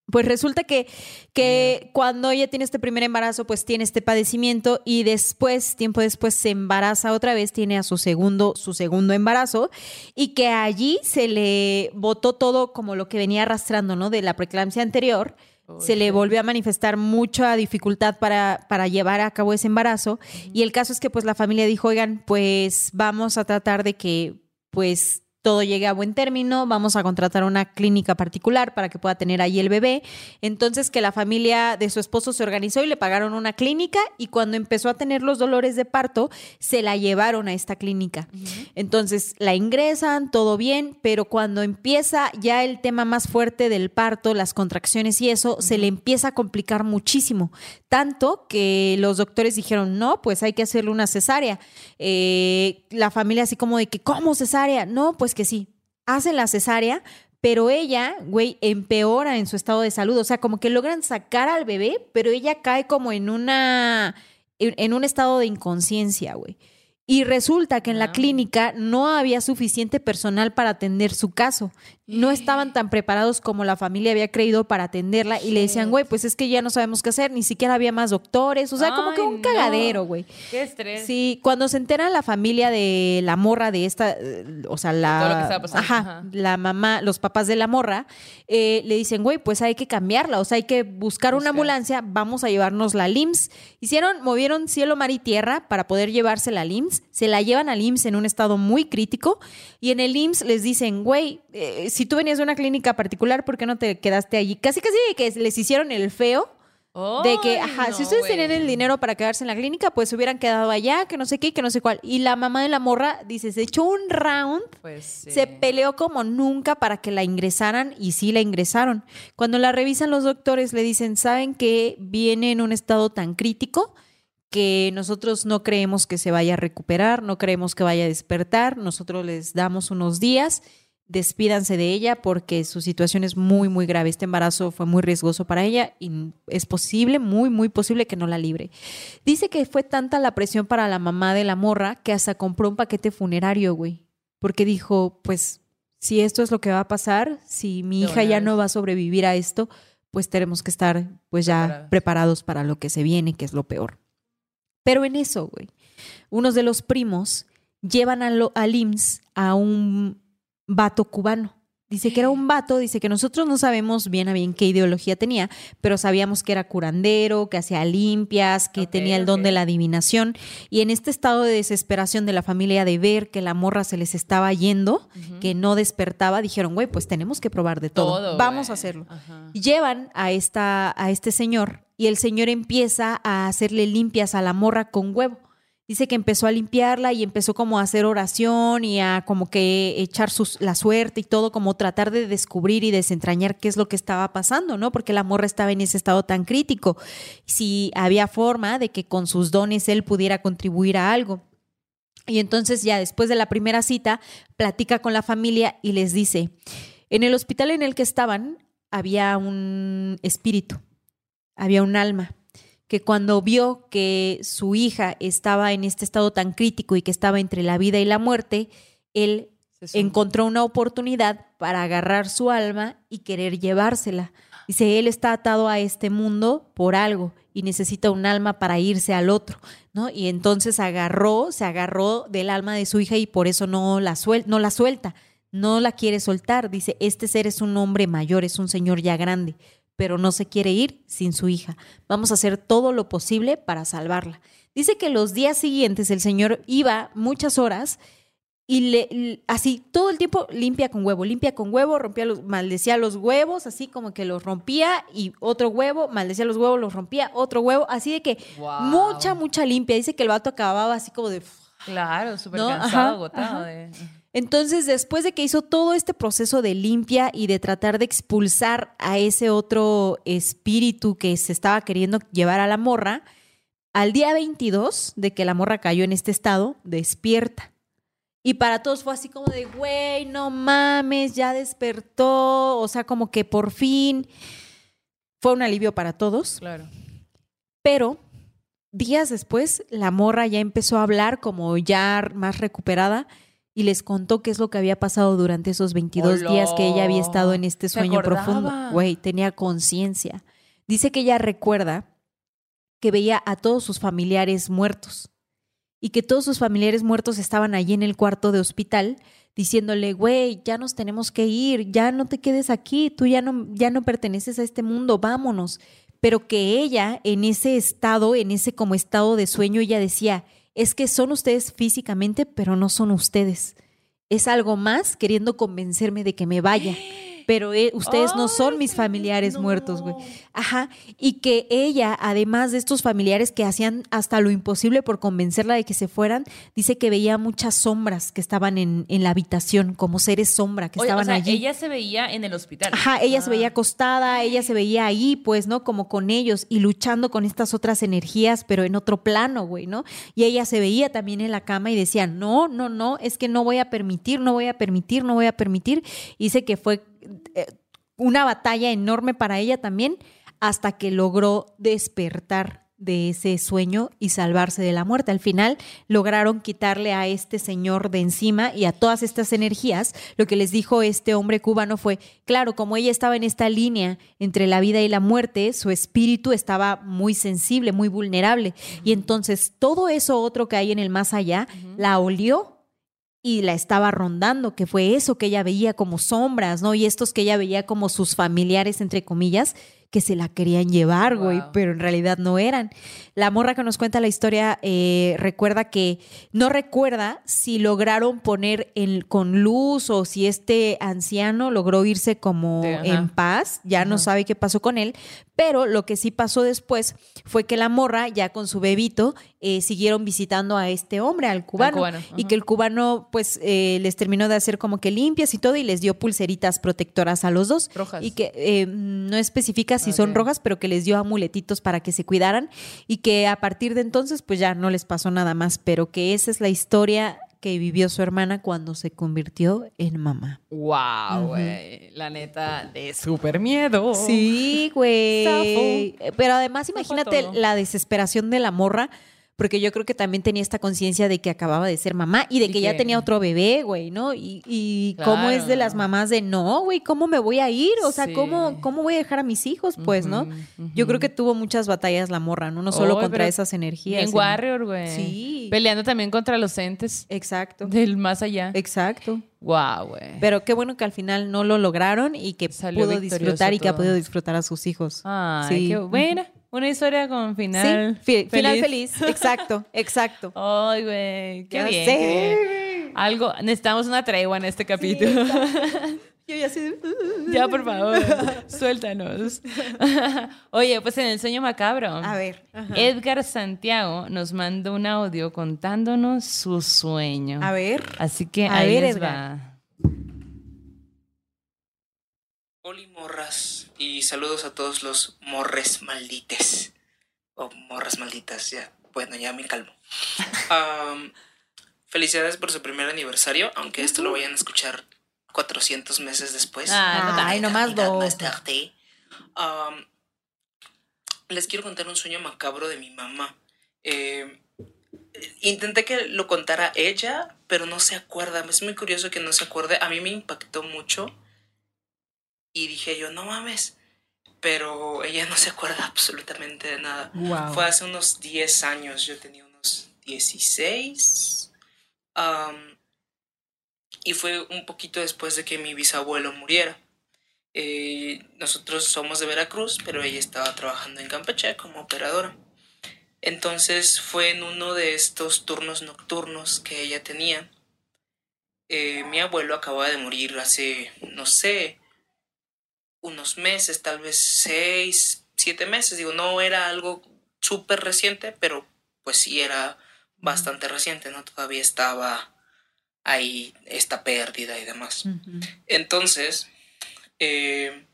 Pues resulta que, que cuando ella tiene este primer embarazo, pues tiene este padecimiento y después, tiempo después, se embaraza otra vez, tiene a su segundo, su segundo embarazo y que allí se le botó todo como lo que venía arrastrando, ¿no? De la preeclampsia anterior. se le volvió a manifestar mucha dificultad para, para llevar a cabo ese embarazo. Y el caso es que pues la familia dijo, oigan, pues vamos a tratar de que pues todo llegue a buen término, vamos a contratar una clínica particular para que pueda tener ahí el bebé. Entonces que la familia de su esposo se organizó y le pagaron una clínica y cuando empezó a tener los dolores de parto, se la llevaron a esta clínica. Entonces la ingresan, todo bien, pero cuando empieza ya el tema más fuerte del parto, las contracciones y eso, se le empieza a complicar muchísimo. Tanto que los doctores dijeron, no, pues hay que hacerle una cesárea. Eh, la familia así como de que, ¿cómo cesárea? No, pues que sí, hacen la cesárea, pero ella, güey, empeora en su estado de salud. O sea, como que logran sacar al bebé, pero ella cae como en una, en un estado de inconsciencia, güey. Y resulta que en la ah. clínica no había suficiente personal para atender su caso. No estaban tan preparados como la familia había creído para atenderla y le decían, güey, pues es que ya no sabemos qué hacer, ni siquiera había más doctores, o sea, como que un cagadero, güey. Qué estrés. Sí, cuando se entera la familia de la morra de esta, eh, o sea, la, Ajá, la mamá, los papás de la morra, eh, le dicen, güey, pues hay que cambiarla, o sea, hay que buscar una ambulancia, vamos a llevarnos la LIMS. Hicieron, movieron cielo, mar y tierra para poder llevarse la LIMS, se la llevan al IMSS en un estado muy crítico y en el IMSS les dicen, güey, eh, si tú venías de una clínica particular, ¿por qué no te quedaste allí? Casi, casi que les hicieron el feo. de que, ajá, si ustedes tenían el dinero para quedarse en la clínica, pues se hubieran quedado allá, que no sé qué, que no sé cuál. Y la mamá de la morra, dice, se echó un round, pues se peleó como nunca para que la ingresaran y sí la ingresaron. Cuando la revisan los doctores, le dicen, ¿saben que viene en un estado tan crítico? Que nosotros no creemos que se vaya a recuperar, no creemos que vaya a despertar, nosotros les damos unos días despídanse de ella porque su situación es muy, muy grave. Este embarazo fue muy riesgoso para ella y es posible, muy, muy posible que no la libre. Dice que fue tanta la presión para la mamá de la morra que hasta compró un paquete funerario, güey. Porque dijo, pues, si esto es lo que va a pasar, si mi hija ya no va a sobrevivir a esto, pues tenemos que estar, pues ya preparados, para lo que se viene, que es lo peor. Pero en eso, güey, unos de los primos llevan al, al IMSS a un vato cubano. Dice que era un vato, dice que nosotros no sabemos bien a bien qué ideología tenía, pero sabíamos que era curandero, que hacía limpias, que tenía el don de la adivinación. Y en este estado de desesperación de la familia de ver que la morra se les estaba yendo, que no despertaba, dijeron, güey, pues tenemos que probar de todo. Vamos a hacerlo. Llevan a, esta, a este señor y el señor empieza a hacerle limpias a la morra con huevo dice que empezó a limpiarla y empezó como a hacer oración y a como que echar la suerte y todo, como tratar de descubrir y desentrañar qué es lo que estaba pasando, ¿no? Porque la morra estaba en ese estado tan crítico. Si había forma de que con sus dones él pudiera contribuir a algo. Y entonces ya después de la primera cita, platica con la familia y les dice, en el hospital en el que estaban había un espíritu, había un alma que cuando vio que su hija estaba en este estado tan crítico y que estaba entre la vida y la muerte, él encontró una oportunidad para agarrar su alma y querer llevársela. Dice, él está atado a este mundo por algo y necesita un alma para irse al otro, ¿no? Y entonces agarró, se agarró del alma de su hija y por eso no la, no la suelta, no la quiere soltar. Dice, este ser es un hombre mayor, es un señor ya grande pero no se quiere ir sin su hija. Vamos a hacer todo lo posible para salvarla. Dice que los días siguientes el señor iba muchas horas y le, así todo el tiempo limpia con huevo, limpia con huevo, rompía los, maldecía los huevos, así como que los rompía y otro huevo, maldecía los huevos, los rompía, otro huevo, así de que mucha, mucha limpia. Dice que el vato acababa así como de... Claro, súper cansado, agotado. De... Entonces, después de que hizo todo este proceso de limpia y de tratar de expulsar a ese otro espíritu que se estaba queriendo llevar a la morra, Al día 22 de que la morra cayó en este estado, despierta. Y para todos fue así como de, güey, no mames, ya despertó. O sea, como que por fin fue un alivio para todos. Claro. Pero días después, la morra ya empezó a hablar como ya más recuperada y les contó qué es lo que había pasado durante esos 22 días que ella había estado en este sueño profundo. Güey, tenía conciencia. Dice que ella recuerda que veía a todos sus familiares muertos y que todos sus familiares muertos estaban allí en el cuarto de hospital diciéndole, güey, ya nos tenemos que ir, ya no te quedes aquí, tú ya no, ya no perteneces a este mundo, vámonos. Pero que ella en ese estado, en ese como estado de sueño, ella decía, es que son ustedes físicamente, pero no son ustedes. Es algo más queriendo convencerme de que me vaya. Pero eh, ustedes no son mis familiares no. muertos, güey. Ajá. Y que ella, además de estos familiares que hacían hasta lo imposible por convencerla de que se fueran, dice que veía muchas sombras que estaban en, en la habitación, como seres sombra que Oye, estaban o sea, allí. ella se veía en el hospital. Ajá, ella se Ah. veía acostada, ella se veía ahí, pues, ¿no? Como con ellos y luchando con estas otras energías, pero en otro plano, güey, ¿no? Y ella se veía también en la cama y decía, no, no, no, es que no voy a permitir, no voy a permitir, no voy a permitir. Y dice que fue una batalla enorme para ella también hasta que logró despertar de ese sueño y salvarse de la muerte. Al final lograron quitarle a este señor de encima y a todas estas energías. Lo que les dijo este hombre cubano fue, claro, como ella estaba en esta línea entre la vida y la muerte, su espíritu estaba muy sensible, muy vulnerable. Y entonces todo eso otro que hay en el más allá la olió y la estaba rondando, que fue eso que ella veía como sombras, ¿no? Y estos que ella veía como sus familiares, entre comillas, que se la querían llevar, güey, Wow. pero en realidad no eran. La morra que nos cuenta la historia eh, recuerda que no recuerda si lograron poner en, con luz o si este anciano logró irse como en paz, ya no sabe qué pasó con él, pero lo que sí pasó después fue que la morra, ya con su bebito, eh, siguieron visitando a este hombre, al cubano, cubano, y que el cubano pues eh, les terminó de hacer como que limpias y todo y les dio pulseritas protectoras a los dos. Rojas. Y que eh, no especifica si son rojas, pero que les dio amuletitos para que se cuidaran y que a partir de entonces pues ya no les pasó nada más, pero que esa es la historia que vivió su hermana cuando se convirtió en mamá. Wow, güey. La neta, de súper miedo. Sí, güey. Pero además imagínate la desesperación de la morra, porque yo creo que también tenía esta conciencia de que acababa de ser mamá y de Y que, ya que- tenía otro bebé, güey, ¿no? Y, y cómo es de las mamás de, no, güey, ¿cómo me voy a ir? O sea, Sí. ¿cómo, ¿cómo voy a dejar a mis hijos? Pues, ¿no? Yo creo que tuvo muchas batallas la morra, ¿no? No solo contra esas energías. Sino- Warrior, güey. Sí. Peleando también contra los entes Exacto. del más allá. Exacto. Wow, güey. Pero qué bueno que al final no lo lograron y que Salió pudo disfrutar y que ha podido disfrutar a sus hijos. Ay, Sí. qué buena. Una historia con final. sí, fi- final feliz. Exacto, exacto. Ay, güey. Qué Ya bien. sé. Algo, necesitamos una tregua en este capítulo. Yo ya sé. ya, por favor, suéltanos. Oye, pues en el sueño macabro. A ver. ajá. Edgar Santiago nos mandó un audio contándonos su sueño. A ver. Así que A ahí ver, les Edgar. va. Oli morras y saludos a todos los morres maldites o morras malditas, ya. Bueno, ya me calmo. Felicidades por su primer aniversario, aunque esto lo vayan a escuchar 400 meses después. Ah, no Ay, nomás dos. Am, les quiero contar un sueño macabro de mi mamá. Eh, intenté que lo contara ella, pero no se acuerda. Es muy curioso que no se acuerde. A mí me impactó mucho. Y dije yo, no mames. Pero ella no se acuerda absolutamente de nada. Wow. Fue hace unos 10 años, yo tenía unos 16. am, y fue un poquito después de que mi bisabuelo muriera. Eh, nosotros somos de Veracruz, pero ella estaba trabajando en Campeche como operadora. Entonces fue en uno de estos turnos nocturnos que ella tenía. Eh, mi abuelo acababa de morir hace, no sé, unos meses, tal vez seis, siete meses. Digo, no era algo súper reciente, pero pues sí era bastante reciente, ¿no? Todavía estaba ahí esta pérdida y demás. Entonces, eh,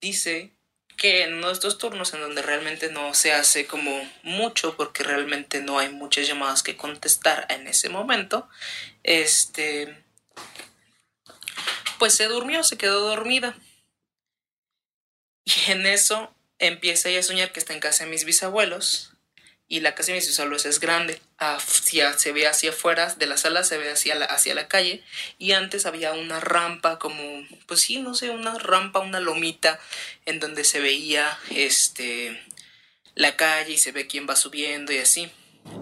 dice que en uno de estos turnos en donde realmente no se hace como mucho porque realmente no hay muchas llamadas que contestar en ese momento, este pues se durmió, se quedó dormida. Y en eso empieza ella a soñar que está en casa de mis bisabuelos y la casa de mis bisabuelos es grande. Hacia, se ve hacia afuera de la sala, se ve hacia la, hacia la calle y antes había una rampa como, pues sí, no sé, una rampa, una lomita en donde se veía este la calle y se ve quién va subiendo y así.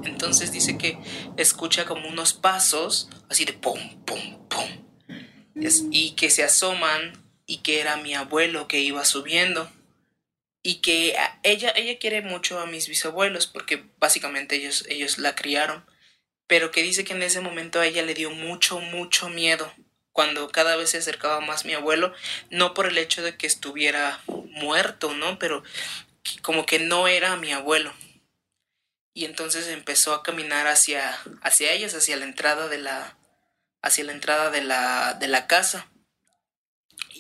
Entonces dice que escucha como unos pasos así de pum, pum, pum. y que se asoman y que era mi abuelo que iba subiendo y que ella, ella quiere mucho a mis bisabuelos porque básicamente ellos, ellos la criaron, pero que dice que en ese momento a ella le dio mucho, mucho miedo cuando cada vez se acercaba más mi abuelo, no por el hecho de que estuviera muerto, ¿no? Pero como que no era mi abuelo. Y entonces empezó a caminar hacia, hacia ellos, hacia la entrada de la, hacia la entrada de la, de la casa.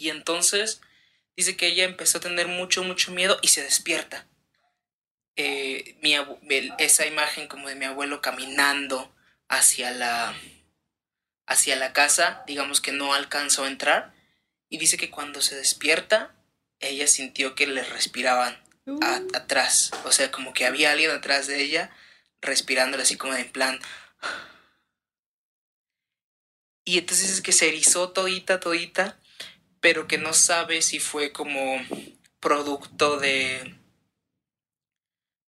Y entonces dice que ella empezó a tener mucho, mucho miedo y se despierta. Eh, mi esa imagen como de mi abuelo caminando hacia la, hacia la casa, digamos que no alcanzó a entrar, y dice que cuando se despierta, ella sintió que le respiraban uh. atrás, o sea, como que había alguien atrás de ella respirándole así como en plan... Y entonces es que se erizó todita, todita, pero que no sabe si fue como producto de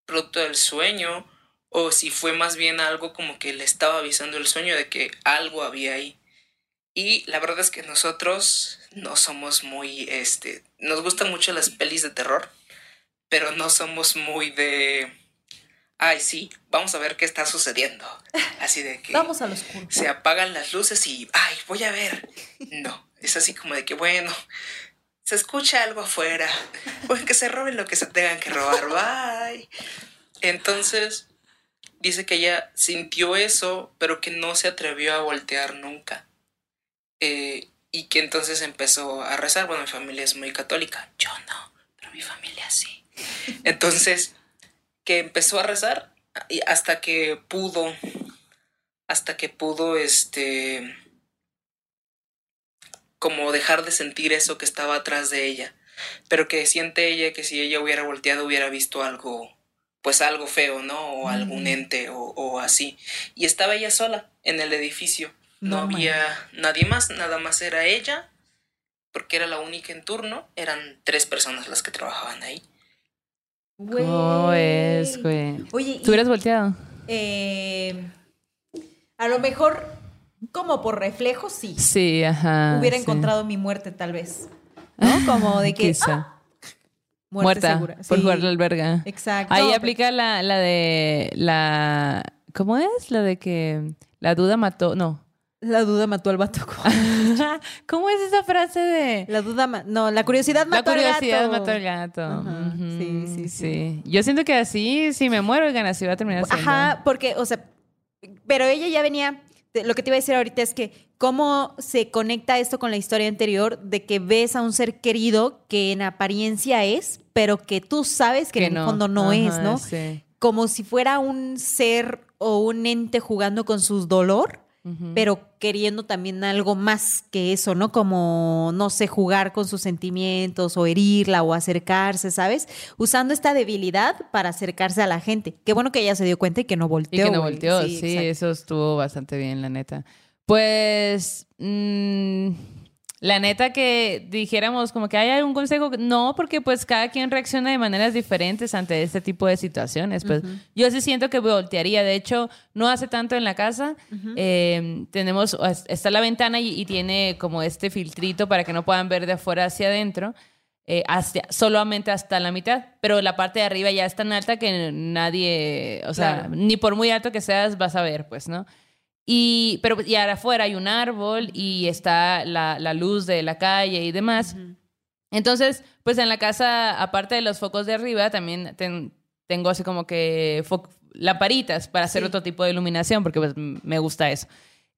producto del sueño o si fue más bien algo como que le estaba avisando el sueño de que algo había ahí. Y la verdad es que nosotros no somos muy este nos gustan mucho las pelis de terror, pero no somos muy de ay, sí, vamos a ver qué está sucediendo. Así de que vamos a los Se apagan las luces y ay, voy a ver. No es así como de que, bueno, se escucha algo afuera, pues que se roben lo que se tengan que robar, bye. Entonces, dice que ella sintió eso, pero que no se atrevió a voltear nunca. Eh, y que entonces empezó a rezar. Bueno, mi familia es muy católica, yo no, pero mi familia sí. Entonces, que empezó a rezar y hasta que pudo, hasta que pudo, este, como dejar de sentir eso que estaba atrás de ella, pero que siente ella que si ella hubiera volteado hubiera visto algo, pues algo feo, ¿no? O algún ente o, así. Y estaba ella sola en el edificio, no, había nadie más, nada más era ella, porque era la única en turno, eran tres personas las que trabajaban ahí. ¿Cómo es, güey? Oye, ¿tú hubieras volteado? Eh, a lo mejor como por reflejo, sí. Sí, ajá. Hubiera encontrado mi muerte, tal vez. ¿No? Como de que. Ah, Muerta segura. por jugar la alberga. Exacto. Ahí aplica la, la de la. ¿Cómo es? La de que la duda mató. No. La duda mató al vato. ¿Cómo es esa frase de.? La duda. no, la curiosidad mató al gato. La curiosidad mató al gato. sí, sí, sí, Yo siento que así, si me muero, oigan, así va a terminar siendo. Ajá, porque, o sea. Pero ella ya venía lo que te iba a decir ahorita es que cómo se conecta esto con la historia anterior de que ves a un ser querido que en apariencia es, pero que tú sabes que, en el fondo no es, ¿no? Como si fuera un ser o un ente jugando con su dolor pero queriendo también algo más que eso, ¿no? Como, no sé, jugar con sus sentimientos o herirla o acercarse, ¿sabes? Usando esta debilidad para acercarse a la gente. Qué bueno que ella se dio cuenta y que no volteó. Y que no volteó, sí, eso estuvo bastante bien, la neta. Pues... Mmm la neta que dijéramos como que hay algún consejo, no, porque pues cada quien reacciona de maneras diferentes ante este tipo de situaciones. Pues yo sí siento que voltearía. De hecho, no hace tanto en la casa. Em, tenemos, está la ventana y, tiene como este filtrito para que no puedan ver de afuera hacia adentro. Eh, solamente hasta la mitad, pero la parte de arriba ya es tan alta que nadie, o sea, ni por muy alto que seas vas a ver, pues, ¿no? Y, pero y afuera hay un árbol y está la, la luz de la calle y demás. Entonces, pues en la casa, aparte de los focos de arriba, también tengo así como que lamparitas para hacer otro tipo de iluminación, porque pues me gusta eso.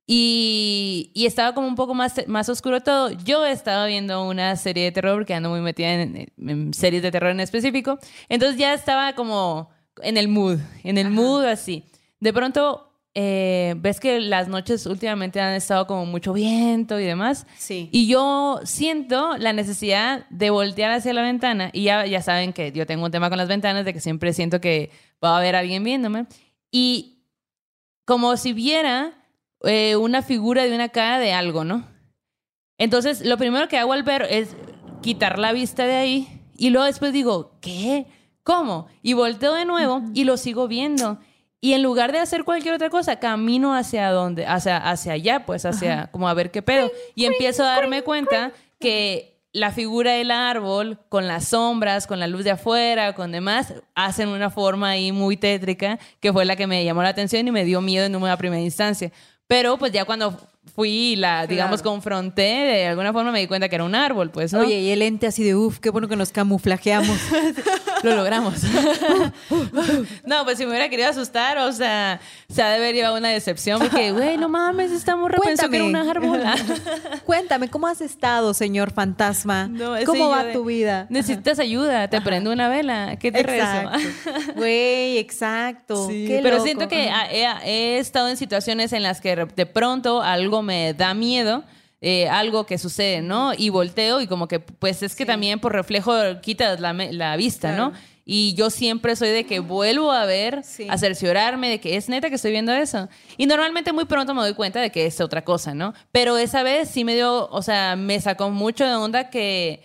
Y, y estaba como un poco más, más oscuro todo. Yo estaba viendo una serie de terror, porque ando muy metida en, en series de terror en específico. Entonces ya estaba como en el mood, en el mood así. De pronto eh, ves que las noches últimamente han estado como mucho viento y demás. Sí. Y yo siento la necesidad de voltear hacia la ventana. Y ya, ya saben que yo tengo un tema con las ventanas, de que siempre siento que va a haber alguien viéndome. Y como si viera eh, una figura de una cara de algo, ¿no? Entonces, lo primero que hago al ver es quitar la vista de ahí. Y luego después digo, ¿qué? ¿Cómo? Y volteo de nuevo y lo sigo viendo. Y en lugar de hacer cualquier otra cosa, camino hacia donde, hacia, hacia allá, pues hacia como a ver qué pedo. Y empiezo a darme cuenta que la figura del árbol, con las sombras, con la luz de afuera, con demás, hacen una forma ahí muy tétrica, que fue la que me llamó la atención y me dio miedo en una primera instancia. Pero pues ya cuando fui y la, digamos, confronté, de alguna forma me di cuenta que era un árbol, pues, ¿no? Oye, y el ente así de, uff, qué bueno que nos camuflajeamos. Lo logramos. no, pues si me hubiera querido asustar, o sea, se ha de haber llevado una decepción porque, güey, no mames, esta morra pensó que era una árbola. Cuéntame, ¿cómo has estado, señor fantasma? No, ¿Cómo va de, tu vida? Necesitas ayuda, te prendo una vela, ¿qué te Exacto. rezo? Güey, exacto. Sí, Qué pero loco. siento que he, he estado en situaciones en las que de pronto algo me da miedo. Eh, algo que sucede, ¿no? Y volteo y como que, pues es que también por reflejo quitas la, la vista, ¿no? Y yo siempre soy de que vuelvo a ver, Sí. a cerciorarme de que es neta que estoy viendo eso. Y normalmente muy pronto me doy cuenta de que es otra cosa, ¿no? Pero esa vez sí me dio, o sea, me sacó mucho de onda que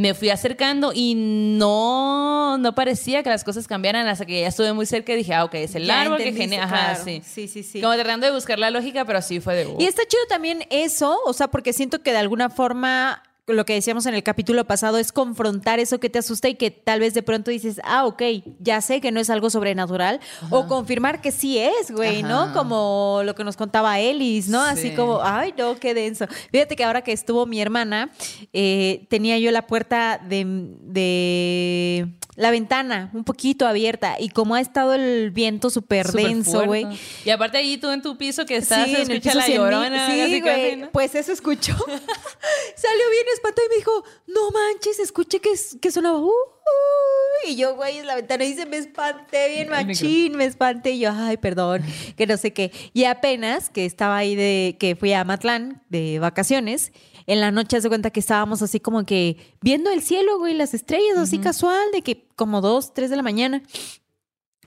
me fui acercando y no, no parecía que las cosas cambiaran hasta que ya estuve muy cerca y dije, ah, ok, es el Ya árbol que genera. Ajá, claro. sí. Sí, sí, sí. Como tratando de buscar la lógica, pero sí fue de. uh. Y está chido también eso, o sea, porque siento que de alguna forma lo que decíamos en el capítulo pasado es confrontar eso que te asusta y que tal vez de pronto dices, ah, ok, ya sé que no es algo sobrenatural, o confirmar que sí es, güey, ¿no? Como lo que nos contaba Ellis, ¿no? Así Sí. como, ay, no, qué denso. Fíjate que ahora que estuvo mi hermana, eh, tenía yo la puerta de, de la ventana un poquito abierta y como ha estado el viento súper denso, güey. Y aparte ahí tú en tu piso que estás, Sí, se en el escucha piso la llorona. Sí, güey. Pues eso escuchó. Salió bien espantado y me dijo, no manches, escuché que, que sonaba. "Uh, uh", y yo, güey, en la ventana y se me espanté bien machín, me espanté. Y yo, ay, perdón, que no sé qué. Y apenas que estaba ahí de, que fui a Matlán de vacaciones, en la noche se cuenta que estábamos así como que viendo el cielo, güey, las estrellas, así casual, de que como dos, tres de la mañana.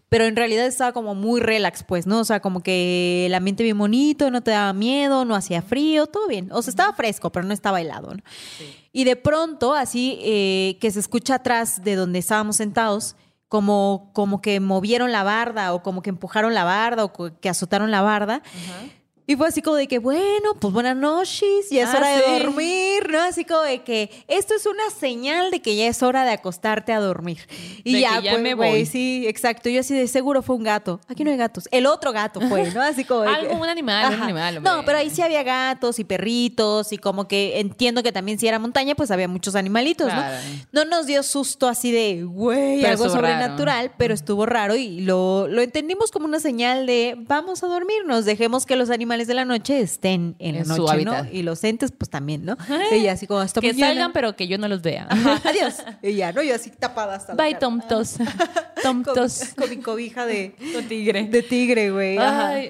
Pero en realidad estaba como muy relax, pues, ¿no? O sea, como que el ambiente bien bonito, no te daba miedo, no hacía frío, todo bien. O sea, estaba fresco, pero no estaba helado, ¿no? Y de pronto, así eh, que se escucha atrás de donde estábamos sentados, como, como que movieron la barda, o como que empujaron la barda, o que azotaron la barda. Y fue así como de que, bueno, pues buenas noches, ya es Ah, hora de dormir, ¿no? Así como de que esto es una señal de que ya es hora de acostarte a dormir. Y De ya, que ya pues, me voy. sí, exacto. Yo así de seguro fue un gato. Aquí no hay gatos. El otro gato fue, ¿no? Así como de que- Algo, un animal, un animal. No, pero ahí sí había gatos y perritos y como que entiendo que también si era montaña, pues había muchos animalitos, Claro. ¿no? No nos dio susto así de, güey, algo estuvo raro. sobrenatural, pero estuvo raro y lo, lo entendimos como una señal de vamos a dormirnos, dejemos que los animales de la noche estén en, En la su noche, ¿no? hábitat. Y los entes, pues también, ¿no? Y así como hasta que mañana. salgan, pero que yo no los vea. Ajá, adiós. Y ya, ¿no? Yo así tapada hasta la Bye, cara. tomtos. Con, Tomtos. con mi cobija de, Con tigre. de tigre, güey.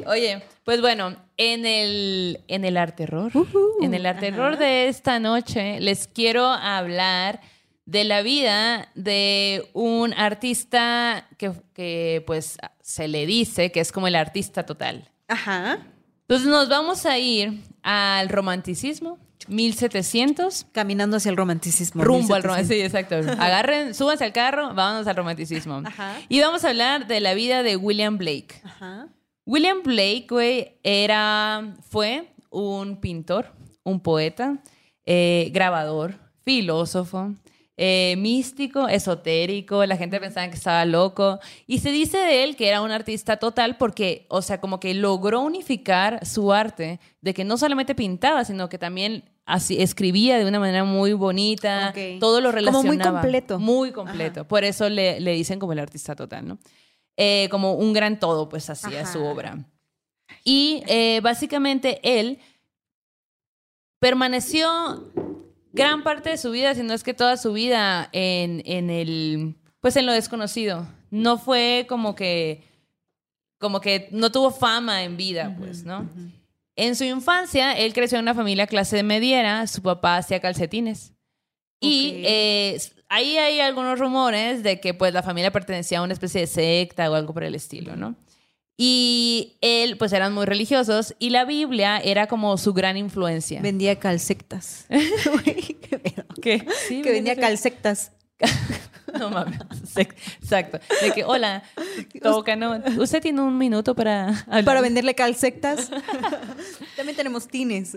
Oye, pues bueno, en el, en el arte terror, Ujú, en el arte terror de esta noche, les quiero hablar de la vida de un artista que, que, pues se le dice que es como el artista total. Ajá. Entonces nos vamos a ir al romanticismo, 1700, Caminando hacia el romanticismo. rumbo al 1700. romanticismo. Sí, exacto. Agarren, súbanse al carro, vámonos al romanticismo. Ajá. Y vamos a hablar de la vida de William Blake. Ajá. William Blake, güey, era, fue un pintor, un poeta, eh, grabador, filósofo, eh, místico, esotérico. La gente pensaba que estaba loco. Y se dice de él que era un artista total porque, o sea, como que logró unificar su arte, de que no solamente pintaba, sino que también así, escribía de una manera muy bonita, todo lo Como relacionaba. muy completo. Muy completo. Por eso le, le dicen como el artista total, ¿no? Eh, como un gran todo, pues hacía su obra. Y eh, básicamente él permaneció gran parte de su vida, si no es que toda su vida, en, en el, pues en lo desconocido. No fue como que, como que no tuvo fama en vida, pues, ¿no? En su infancia, él creció en una familia clase mediera, su papá hacía calcetines. Y eh, ahí hay algunos rumores de que pues la familia pertenecía a una especie de secta o algo por el estilo, ¿no? Y él, pues eran muy religiosos y la Biblia era como su gran influencia. Vendía calcectas. Qué. Sí, que vendía cal calcectas. No mames. Exacto. De que, hola, toca, ¿no? Usted tiene un minuto para hablar? Para venderle calcectas. También tenemos tines.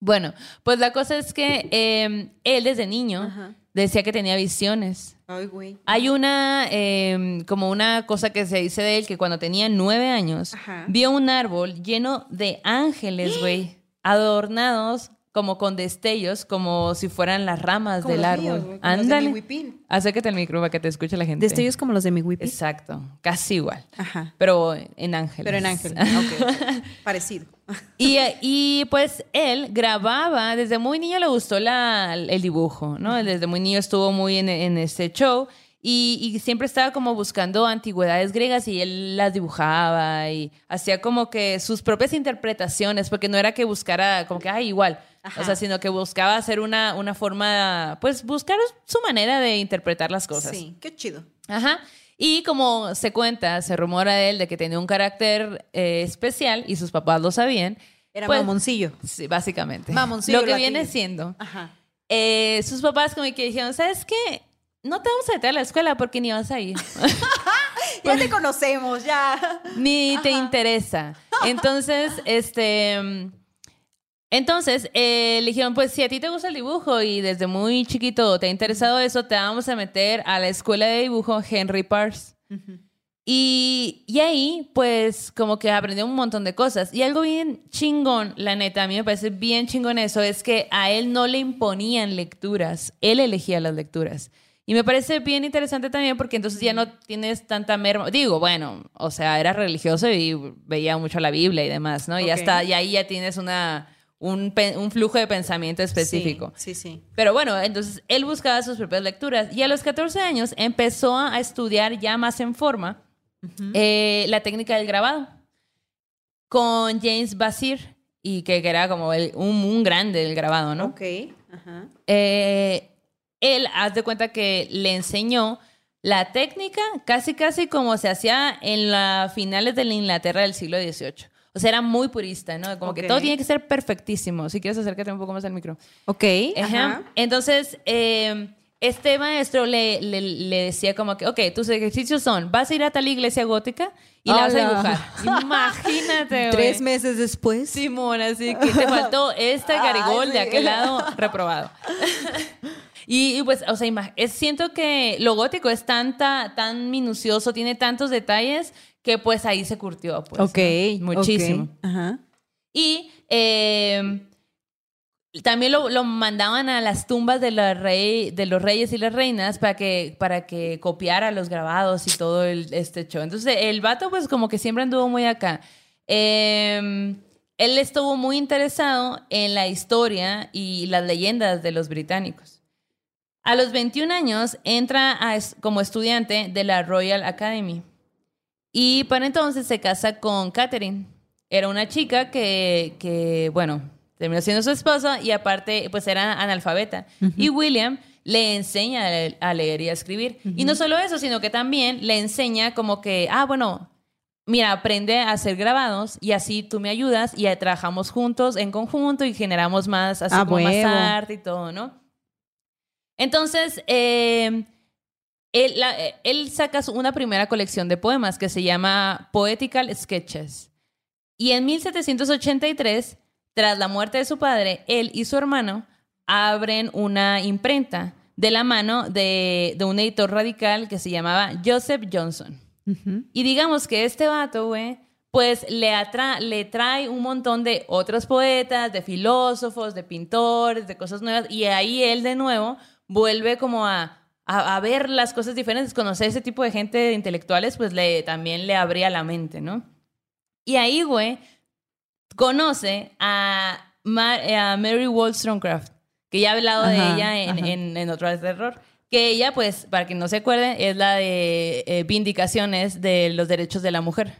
Bueno, pues la cosa es que eh, él desde niño Ajá. decía que tenía visiones. Ay, güey. Hay una, eh, como una cosa que se dice de él, que cuando tenía nueve años, Ajá. vio un árbol lleno de ángeles, güey, adornados como con destellos, como si fueran las ramas Como del los árbol. míos, como los de Ándale. mi. Acércate al micro para que te escuche la gente. Destellos como los de mi whippy. Exacto, casi igual. Ajá. Pero en ángeles. Pero en ángel. Ok. Parecido. Y, y, pues él grababa, desde muy niño le gustó la, el dibujo, ¿no? Desde muy niño estuvo muy en, en este show y, y siempre estaba como buscando antigüedades griegas y él las dibujaba y hacía como que sus propias interpretaciones, porque no era que buscara como que, ah, igual, Ajá. o sea, sino que buscaba hacer una, una forma, pues buscar su manera de interpretar las cosas. Sí, qué chido. Ajá. Y como se cuenta, se rumora de él de que tenía un carácter eh, especial y sus papás lo sabían. Era pues, mamoncillo. Sí, básicamente. Mamoncillo Lo que latino. viene siendo. Ajá. eh, sus papás como que dijeron, ¿sabes qué? No te vamos a meter a la escuela porque ni vas a ir. Ya te conocemos, ya. ni te interesa. Entonces, este... Entonces, eh, le dijeron, pues si a ti te gusta el dibujo y desde muy chiquito te ha interesado eso, te vamos a meter a la escuela de dibujo Henry Pars. Y, y ahí, pues, como que aprendió un montón de cosas. Y algo bien chingón, la neta, a mí me parece bien chingón eso, es que a él no le imponían lecturas, él elegía las lecturas. Y me parece bien interesante también porque entonces ya no tienes tanta merma. Digo, bueno, o sea, era religioso y veía mucho la Biblia y demás, ¿no? Y ya Ok. está, y ahí ya tienes una, un, flujo de pensamiento específico. Sí, sí. sí. Pero bueno, entonces él buscaba sus propias lecturas y a los 14 años empezó a estudiar ya más en forma eh, la técnica del grabado con James Basir y que, que era como el- un, un grande del grabado, ¿no? Ok. Ajá. Eh, él, haz de cuenta que le enseñó la técnica casi casi como se hacía en las finales de la Inglaterra del siglo XVIII. O sea, era muy purista, ¿no? Como Ok. que todo tiene que ser perfectísimo. Si quieres acércate un poco más al micro. Ok. Ajá. Entonces, eh, este maestro le, le- le decía como que, ok, tus ejercicios son, vas a ir a tal iglesia gótica y la vas a Hola. dibujar. Imagínate. Tres meses después. Simón, así que te faltó Ay, garigol de sí. aquel lado reprobado. Y, y pues, o sea, es, siento que lo gótico es tanta, tan minucioso, tiene tantos detalles que pues ahí se curtió, pues. ok. ¿no? Muchísimo. Ajá. Y eh, también lo, lo mandaban a las tumbas de, la rey, de los reyes y las reinas para que, para que copiara los grabados y todo el, este show. Entonces, el vato, pues, como que siempre anduvo muy acá. Eh, él estuvo muy interesado en la historia y las leyendas de los británicos. A los 21 años entra a como estudiante de la Royal Academy. Y para entonces se casa con Catherine. Era una chica que, que, bueno, terminó siendo su esposa y aparte, pues era analfabeta. Y William le enseña a le- a leer y a escribir. Y no solo eso, sino que también le enseña como que, ah, bueno, mira, aprende a hacer grabados y así tú me ayudas y trabajamos juntos en conjunto y generamos más, así Ah, como más arte y todo, ¿no? Entonces, eh, él, la- él saca una primera colección de poemas que se llama Poetical Sketches. Y en 1783, tras la muerte de su padre, él y su hermano abren una imprenta de la mano de, de un editor radical que se llamaba Joseph Johnson. Y digamos que este vato, güey, pues le, atra- le trae un montón de otros poetas, de filósofos, de pintores, de cosas nuevas. Y ahí él de nuevo vuelve como a, a, a ver las cosas diferentes, conocer ese tipo de gente de intelectuales, pues le, también le abría la mente, ¿no? Y ahí, güey, conoce a, Ma- a Mary Wollstonecraft, que ya he hablado de ella en, ajá. en, en otro de terror. Que ella, pues, para quien no se acuerde, es la de eh, vindicaciones de los derechos de la mujer.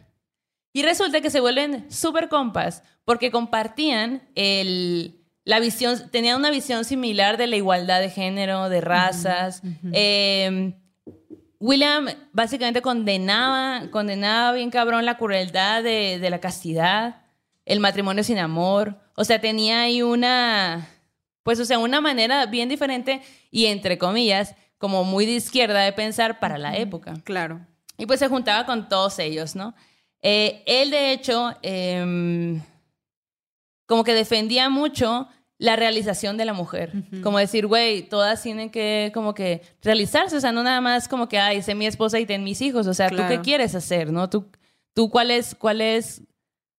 Y resulta que se vuelven súper compas porque compartían el, la visión, tenían una visión similar de la igualdad de género, de razas. Eh, William básicamente condenaba, condenaba bien cabrón la crueldad de, de la castidad, el matrimonio sin amor. O sea, tenía ahí una, pues, o sea, una manera bien diferente y entre comillas, como muy de izquierda de pensar para la época. Claro. Y pues se juntaba con todos ellos, ¿no? Eh, él, de hecho, em, como que defendía mucho la realización de la mujer. Como decir, güey, todas tienen que como que realizarse. O sea, no nada más como que, ay, sé mi esposa y ten mis hijos. O sea, ¿tú qué quieres hacer, no? ¿Tú, tú cuál es, cuál es,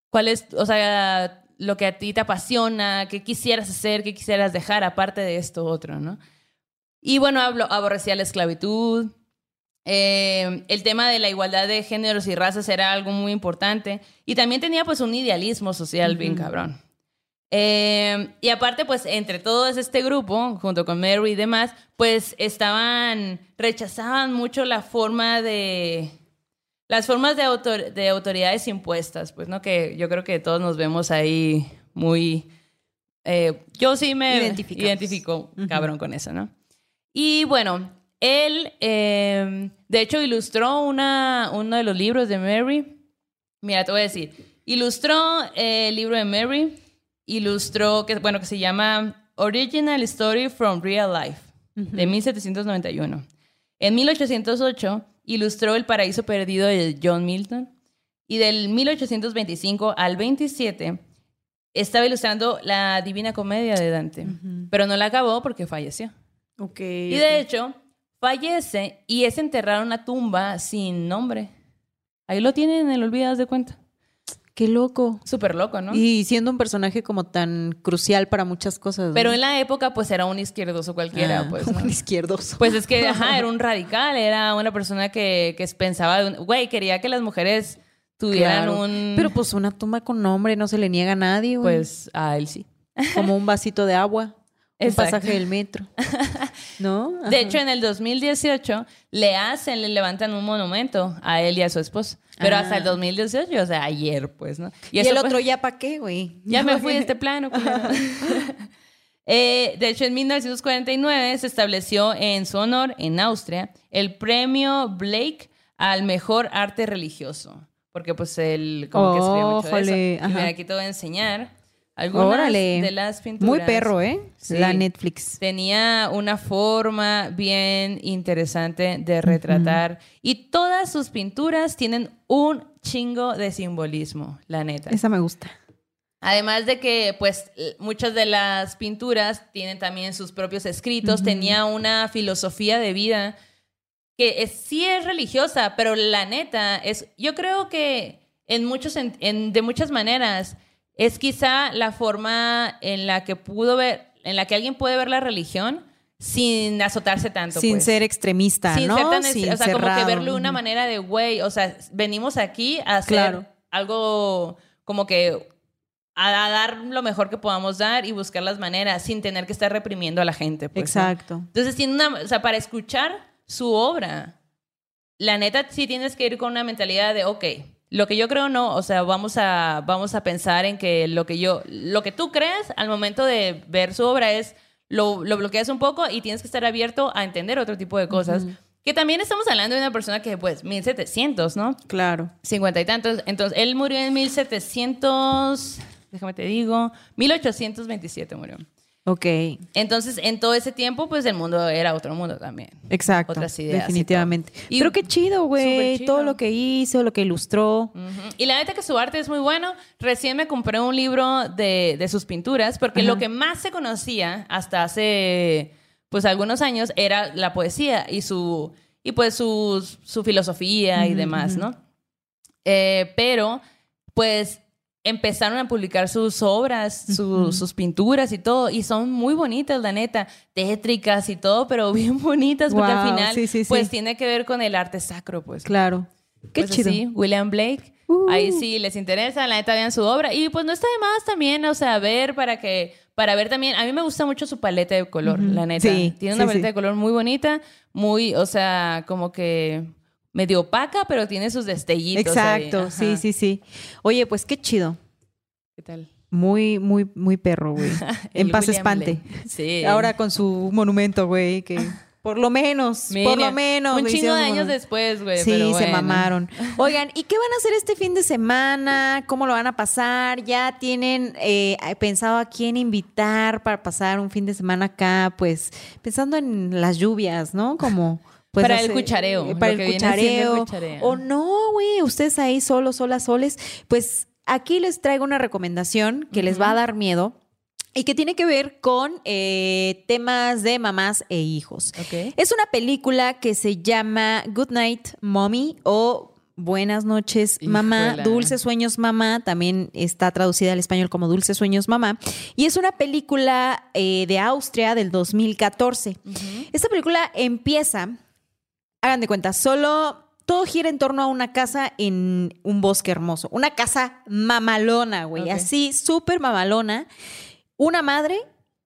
cuál es, o sea, lo que a ti te apasiona? ¿Qué quisieras hacer? ¿Qué quisieras dejar aparte de esto otro, no? Y bueno, hablo, aborrecía la esclavitud. Eh, el tema de la igualdad de géneros y razas era algo muy importante. Y también tenía pues un idealismo social bien cabrón. Eh, y aparte, pues entre todos este grupo, junto con Mary y demás, pues estaban, rechazaban mucho la forma de, las formas de, autor- de autoridades impuestas, pues, ¿no? Que yo creo que todos nos vemos ahí muy... eh, yo sí me identifico, cabrón, con eso, ¿no? Y bueno, él, eh, de hecho, ilustró una, uno de los libros de Mary. Mira, te voy a decir. Ilustró eh, el libro de Mary. Ilustró, que, bueno, que se llama Original Story from Real Life, de 1791. En 1808 ilustró El Paraíso Perdido de John Milton. Y del 1825 al 27 estaba ilustrando la Divina Comedia de Dante. Pero no la acabó porque falleció. Ok. Y de hecho, fallece y es enterrado en una tumba sin nombre. Ahí lo tienen en el olvido, haz de cuenta. Qué loco. Súper loco, ¿no? Y siendo un personaje como tan crucial para muchas cosas. ¿no? Pero en la época, pues era un izquierdoso cualquiera, Ah, pues. ¿no? un izquierdoso. Pues es que, ajá, era un radical, era una persona que, que pensaba, de un- güey, quería que las mujeres tuvieran Claro. un... Pero pues una tumba con nombre no se le niega a nadie, güey. pues a él sí. Como un vasito de agua. Un Exacto. pasaje del metro. ¿No? De hecho, en el 2018 le hacen, le levantan un monumento a él y a su esposa. Pero Ah. hasta el 2018, o sea, ayer, pues, ¿no? Y, eso el fue- otro ya para qué, güey. Ya me fui de este plano. culero. Eh, de hecho, en 1949 se estableció en su honor, en Austria, el premio Blake al mejor arte religioso. Porque pues él como que escribía mucho de Ójale, eso. Y mira, aquí te voy a enseñar algunas Órale. de las pinturas. Muy perro, ¿eh? Sí. La Netflix. Tenía una forma bien interesante de retratar. Y todas sus pinturas tienen un chingo de simbolismo, la neta. Esa me gusta. Además de que, pues, muchas de las pinturas tienen también sus propios escritos, tenía una filosofía de vida que es- sí es religiosa, pero la neta es, yo creo que en muchos, en- en- de muchas maneras, es quizá la forma en la que pudo ver, en la que alguien puede ver la religión sin azotarse tanto. Sin pues. ser extremista, Sin ¿no? ser tan, Sin o sea, como que verlo de una manera de, güey, o sea, venimos aquí a hacer Claro. algo como que a, a dar lo mejor que podamos dar y buscar las maneras sin tener que estar reprimiendo a la gente. pues, ¿no? Exacto. Entonces, tiene una, o sea, para escuchar su obra, la neta sí tienes que ir con una mentalidad de, ok, lo que yo creo no, o sea, vamos a, vamos a pensar en que lo que yo, lo que tú crees al momento de ver su obra es, lo, lo bloqueas un poco y tienes que estar abierto a entender otro tipo de cosas. Que también estamos hablando de una persona que, pues, 1700, ¿no? Claro. 50 y tantos. Entonces, él murió en 1700, déjame te digo, 1827 murió. Ok. Entonces, en todo ese tiempo, pues el mundo era otro mundo también. Exacto. Otras ideas Definitivamente. Y Pero qué chido, güey. Todo lo que hizo, lo que ilustró. Y la neta que su arte es muy bueno. Recién me compré un libro de, de sus pinturas, porque lo que más se conocía hasta hace pues algunos años era la poesía y su y pues su, su filosofía y demás, ¿no? Eh, pero pues empezaron a publicar sus obras, su- sus pinturas y todo, y son muy bonitas, la neta, tétricas y todo, pero bien bonitas, porque al final, sí, sí, sí. pues tiene que ver con el arte sacro, pues. Claro. Qué Pues chido. así, William Blake. Uh. ahí sí les interesa, la neta vean su obra. Y pues no está de más también, o sea, ver para que, para ver también, a mí me gusta mucho su paleta de color, la neta. Sí, Tiene una paleta de color muy bonita, muy, o sea, como que medio opaca, pero tiene sus destellitos. ahí. Exacto, sí, sí, sí. Oye, pues qué chido. ¿Qué tal? Muy, muy, muy perro, güey. en paz William espante. Blake. Sí. Ahora con su monumento, güey, que por lo menos, Mira, por lo menos. Un chingo de años después, güey. Sí, pero se mamaron. Oigan, ¿y qué van a hacer este fin de semana? ¿Cómo lo van a pasar? ¿Ya tienen eh, pensado a quién invitar para pasar un fin de semana acá? Pues pensando en las lluvias, ¿no? Como... Pues, Para el hacer- cuchareo, eh, Para el siendo el cuchareo. cuchareo. O no, güey, ustedes ahí solos, solas, soles. Pues aquí les traigo una recomendación que les va a dar miedo y que tiene que ver con eh, temas de mamás e hijos. Ok. Es una película que se llama Good Night Mommy o Buenas noches, mamá, Híjola. Dulces Sueños, mamá, también está traducida al español como Dulces Sueños, mamá. Y es una película eh, de Austria del 2014. Esta película empieza, hagan de cuenta, solo todo gira en torno a una casa en un bosque hermoso. Una casa mamalona, güey, así, súper mamalona. Una madre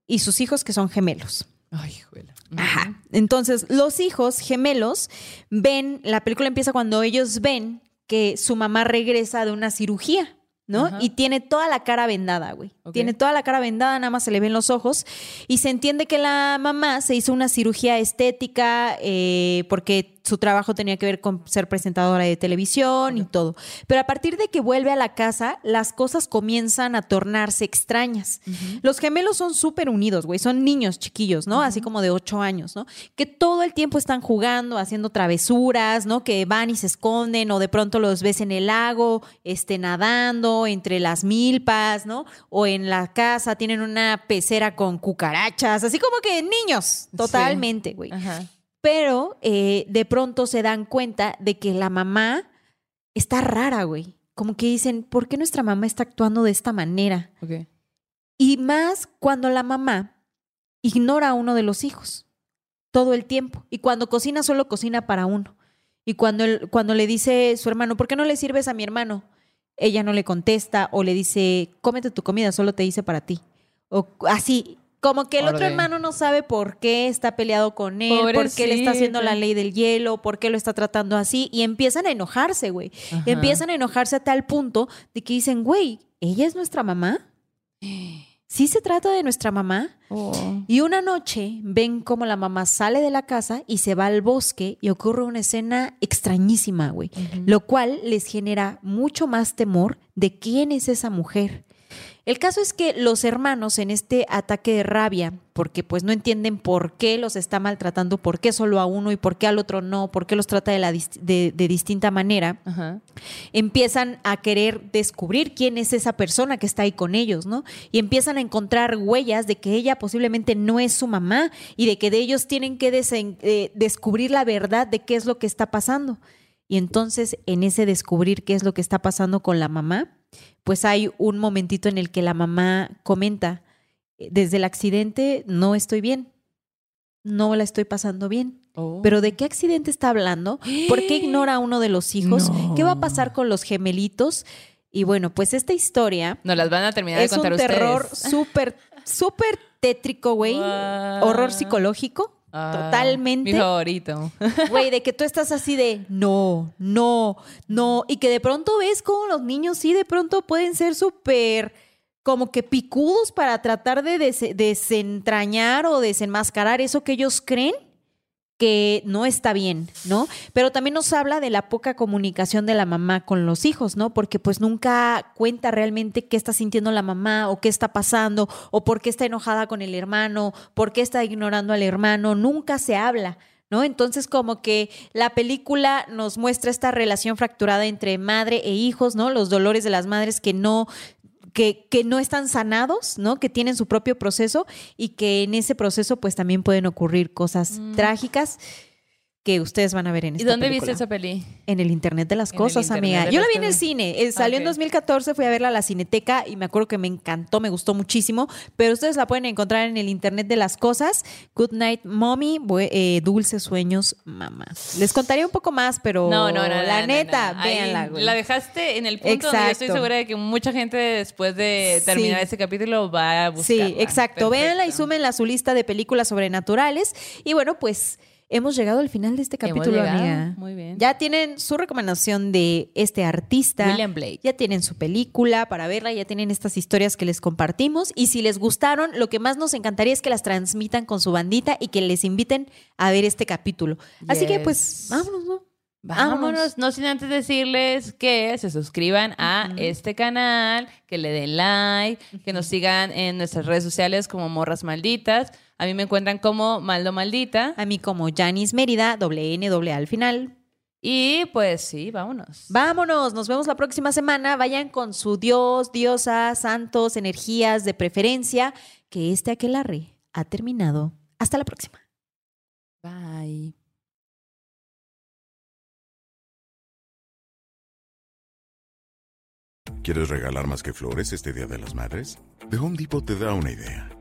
y sus hijos que son gemelos. Ay, juela. Ajá. Entonces, los hijos gemelos ven, la película empieza cuando ellos ven que su mamá regresa de una cirugía, ¿no? Ajá. Y tiene toda la cara vendada, güey. Tiene toda la cara vendada, nada más se le ven los ojos. Y se entiende que la mamá se hizo una cirugía estética eh, porque su trabajo tenía que ver con ser presentadora de televisión y todo. Pero a partir de que vuelve a la casa, las cosas comienzan a tornarse extrañas. Los gemelos son súper unidos, güey. Son niños chiquillos, ¿no? Así como de ocho años, ¿no? Que todo el tiempo están jugando, haciendo travesuras, ¿no? Que van y se esconden o de pronto los ves en el lago, este, nadando entre las milpas, ¿no? O en la casa tienen una pecera con cucarachas, así como que niños, totalmente, güey. Pero eh, de pronto se dan cuenta de que la mamá está rara, güey. Como que dicen, ¿por qué nuestra mamá está actuando de esta manera? Ok. Y más cuando la mamá ignora a uno de los hijos todo el tiempo. Y cuando cocina, solo cocina para uno. Y cuando, el- cuando le dice su hermano, ¿por qué no le sirves a mi hermano? Ella no le contesta o le dice, cómete tu comida, solo te hice para ti. O así, como que el otro hermano no sabe por qué está peleado con él, por qué le está haciendo la ley del hielo, por qué lo está tratando así. Y empiezan a enojarse, güey. Empiezan a enojarse a tal punto de que dicen, güey, ¿ella es nuestra mamá? ¿Sí se trata de nuestra mamá? Oh. Y una noche ven cómo la mamá sale de la casa y se va al bosque y ocurre una escena extrañísima, güey, lo cual les genera mucho más temor de quién es esa mujer. El caso es que los hermanos en este ataque de rabia, porque pues no entienden por qué los está maltratando, por qué solo a uno y por qué al otro no, por qué los trata de, la de- de distinta manera, Ajá. empiezan a querer descubrir quién es esa persona que está ahí con ellos, ¿no? Y empiezan a encontrar huellas de que ella posiblemente no es su mamá y de que de ellos tienen que desen- eh, descubrir la verdad de qué es lo que está pasando. Y entonces, en ese descubrir qué es lo que está pasando con la mamá, pues hay un momentito en el que la mamá comenta, "Eh, desde el accidente no estoy bien, no la estoy pasando bien. Oh. Pero ¿de qué accidente está hablando? ¿Por qué ignora a uno de los hijos? No. ¿Qué va a pasar con los gemelitos? Y bueno, pues esta historia Nos las van a terminar es de un contar terror ustedes. súper, súper tétrico, güey. Horror psicológico. Ah, totalmente. Mi favorito. Güey, de que tú estás así de no, no, no. Y que de pronto ves como los niños sí de pronto pueden ser súper como que picudos para tratar de des- desentrañar o desenmascarar eso que ellos creen que no está bien, ¿no? Pero también nos habla de la poca comunicación de la mamá con los hijos, ¿no? Porque pues nunca cuenta realmente qué está sintiendo la mamá o qué está pasando o por qué está enojada con el hermano, por qué está ignorando al hermano, nunca se habla. ¿No? Entonces, como que la película nos muestra esta relación fracturada entre madre e hijos, ¿no? Los dolores de las madres que no, que, que no están sanados, ¿no? Que tienen su propio proceso y que en ese proceso pues también pueden ocurrir cosas trágicas. Que ustedes van a ver en ¿Y esta dónde película. viste esa peli? En el Internet de las En cosas, amiga. Yo la vi en el cine. Eh, salió en Ok. 2014, fui a verla a la Cineteca y me acuerdo que me encantó, me gustó muchísimo. Pero ustedes la pueden encontrar en el Internet de las cosas. Good Night Mommy, eh, Dulces Sueños Mamá. Les contaría un poco más, pero No, no, no. la neta, véanla, güey. La dejaste en el punto donde yo estoy Exacto. segura de que mucha gente después de Sí. terminar este capítulo va a buscarla. Sí, exacto. Véanla y súmenla a su lista de películas sobrenaturales. Y bueno, pues hemos llegado al final de este capítulo, amiga. Muy bien. Ya tienen su recomendación de este artista. William Blake. Ya tienen su película para verla, ya tienen estas historias que les compartimos. Y si les gustaron, lo que más nos encantaría es que las transmitan con su bandita y que les inviten a ver este capítulo. Así que, pues, vámonos, ¿no? Vámonos, no sin antes decirles que se suscriban a este canal, que le den like, que nos sigan en nuestras redes sociales como Morras Malditas. A mí me encuentran como Maldo Maldita. A mí como Janis Mérida, doble N, doble A al final. Y pues sí, vámonos. Vámonos, nos vemos la próxima semana. Vayan con su dios, diosa, santos, energías de preferencia, que este aquelarre ha terminado. Hasta la próxima. Bye. ¿Quieres regalar más que flores este Día de las Madres? The Home Depot te da una idea.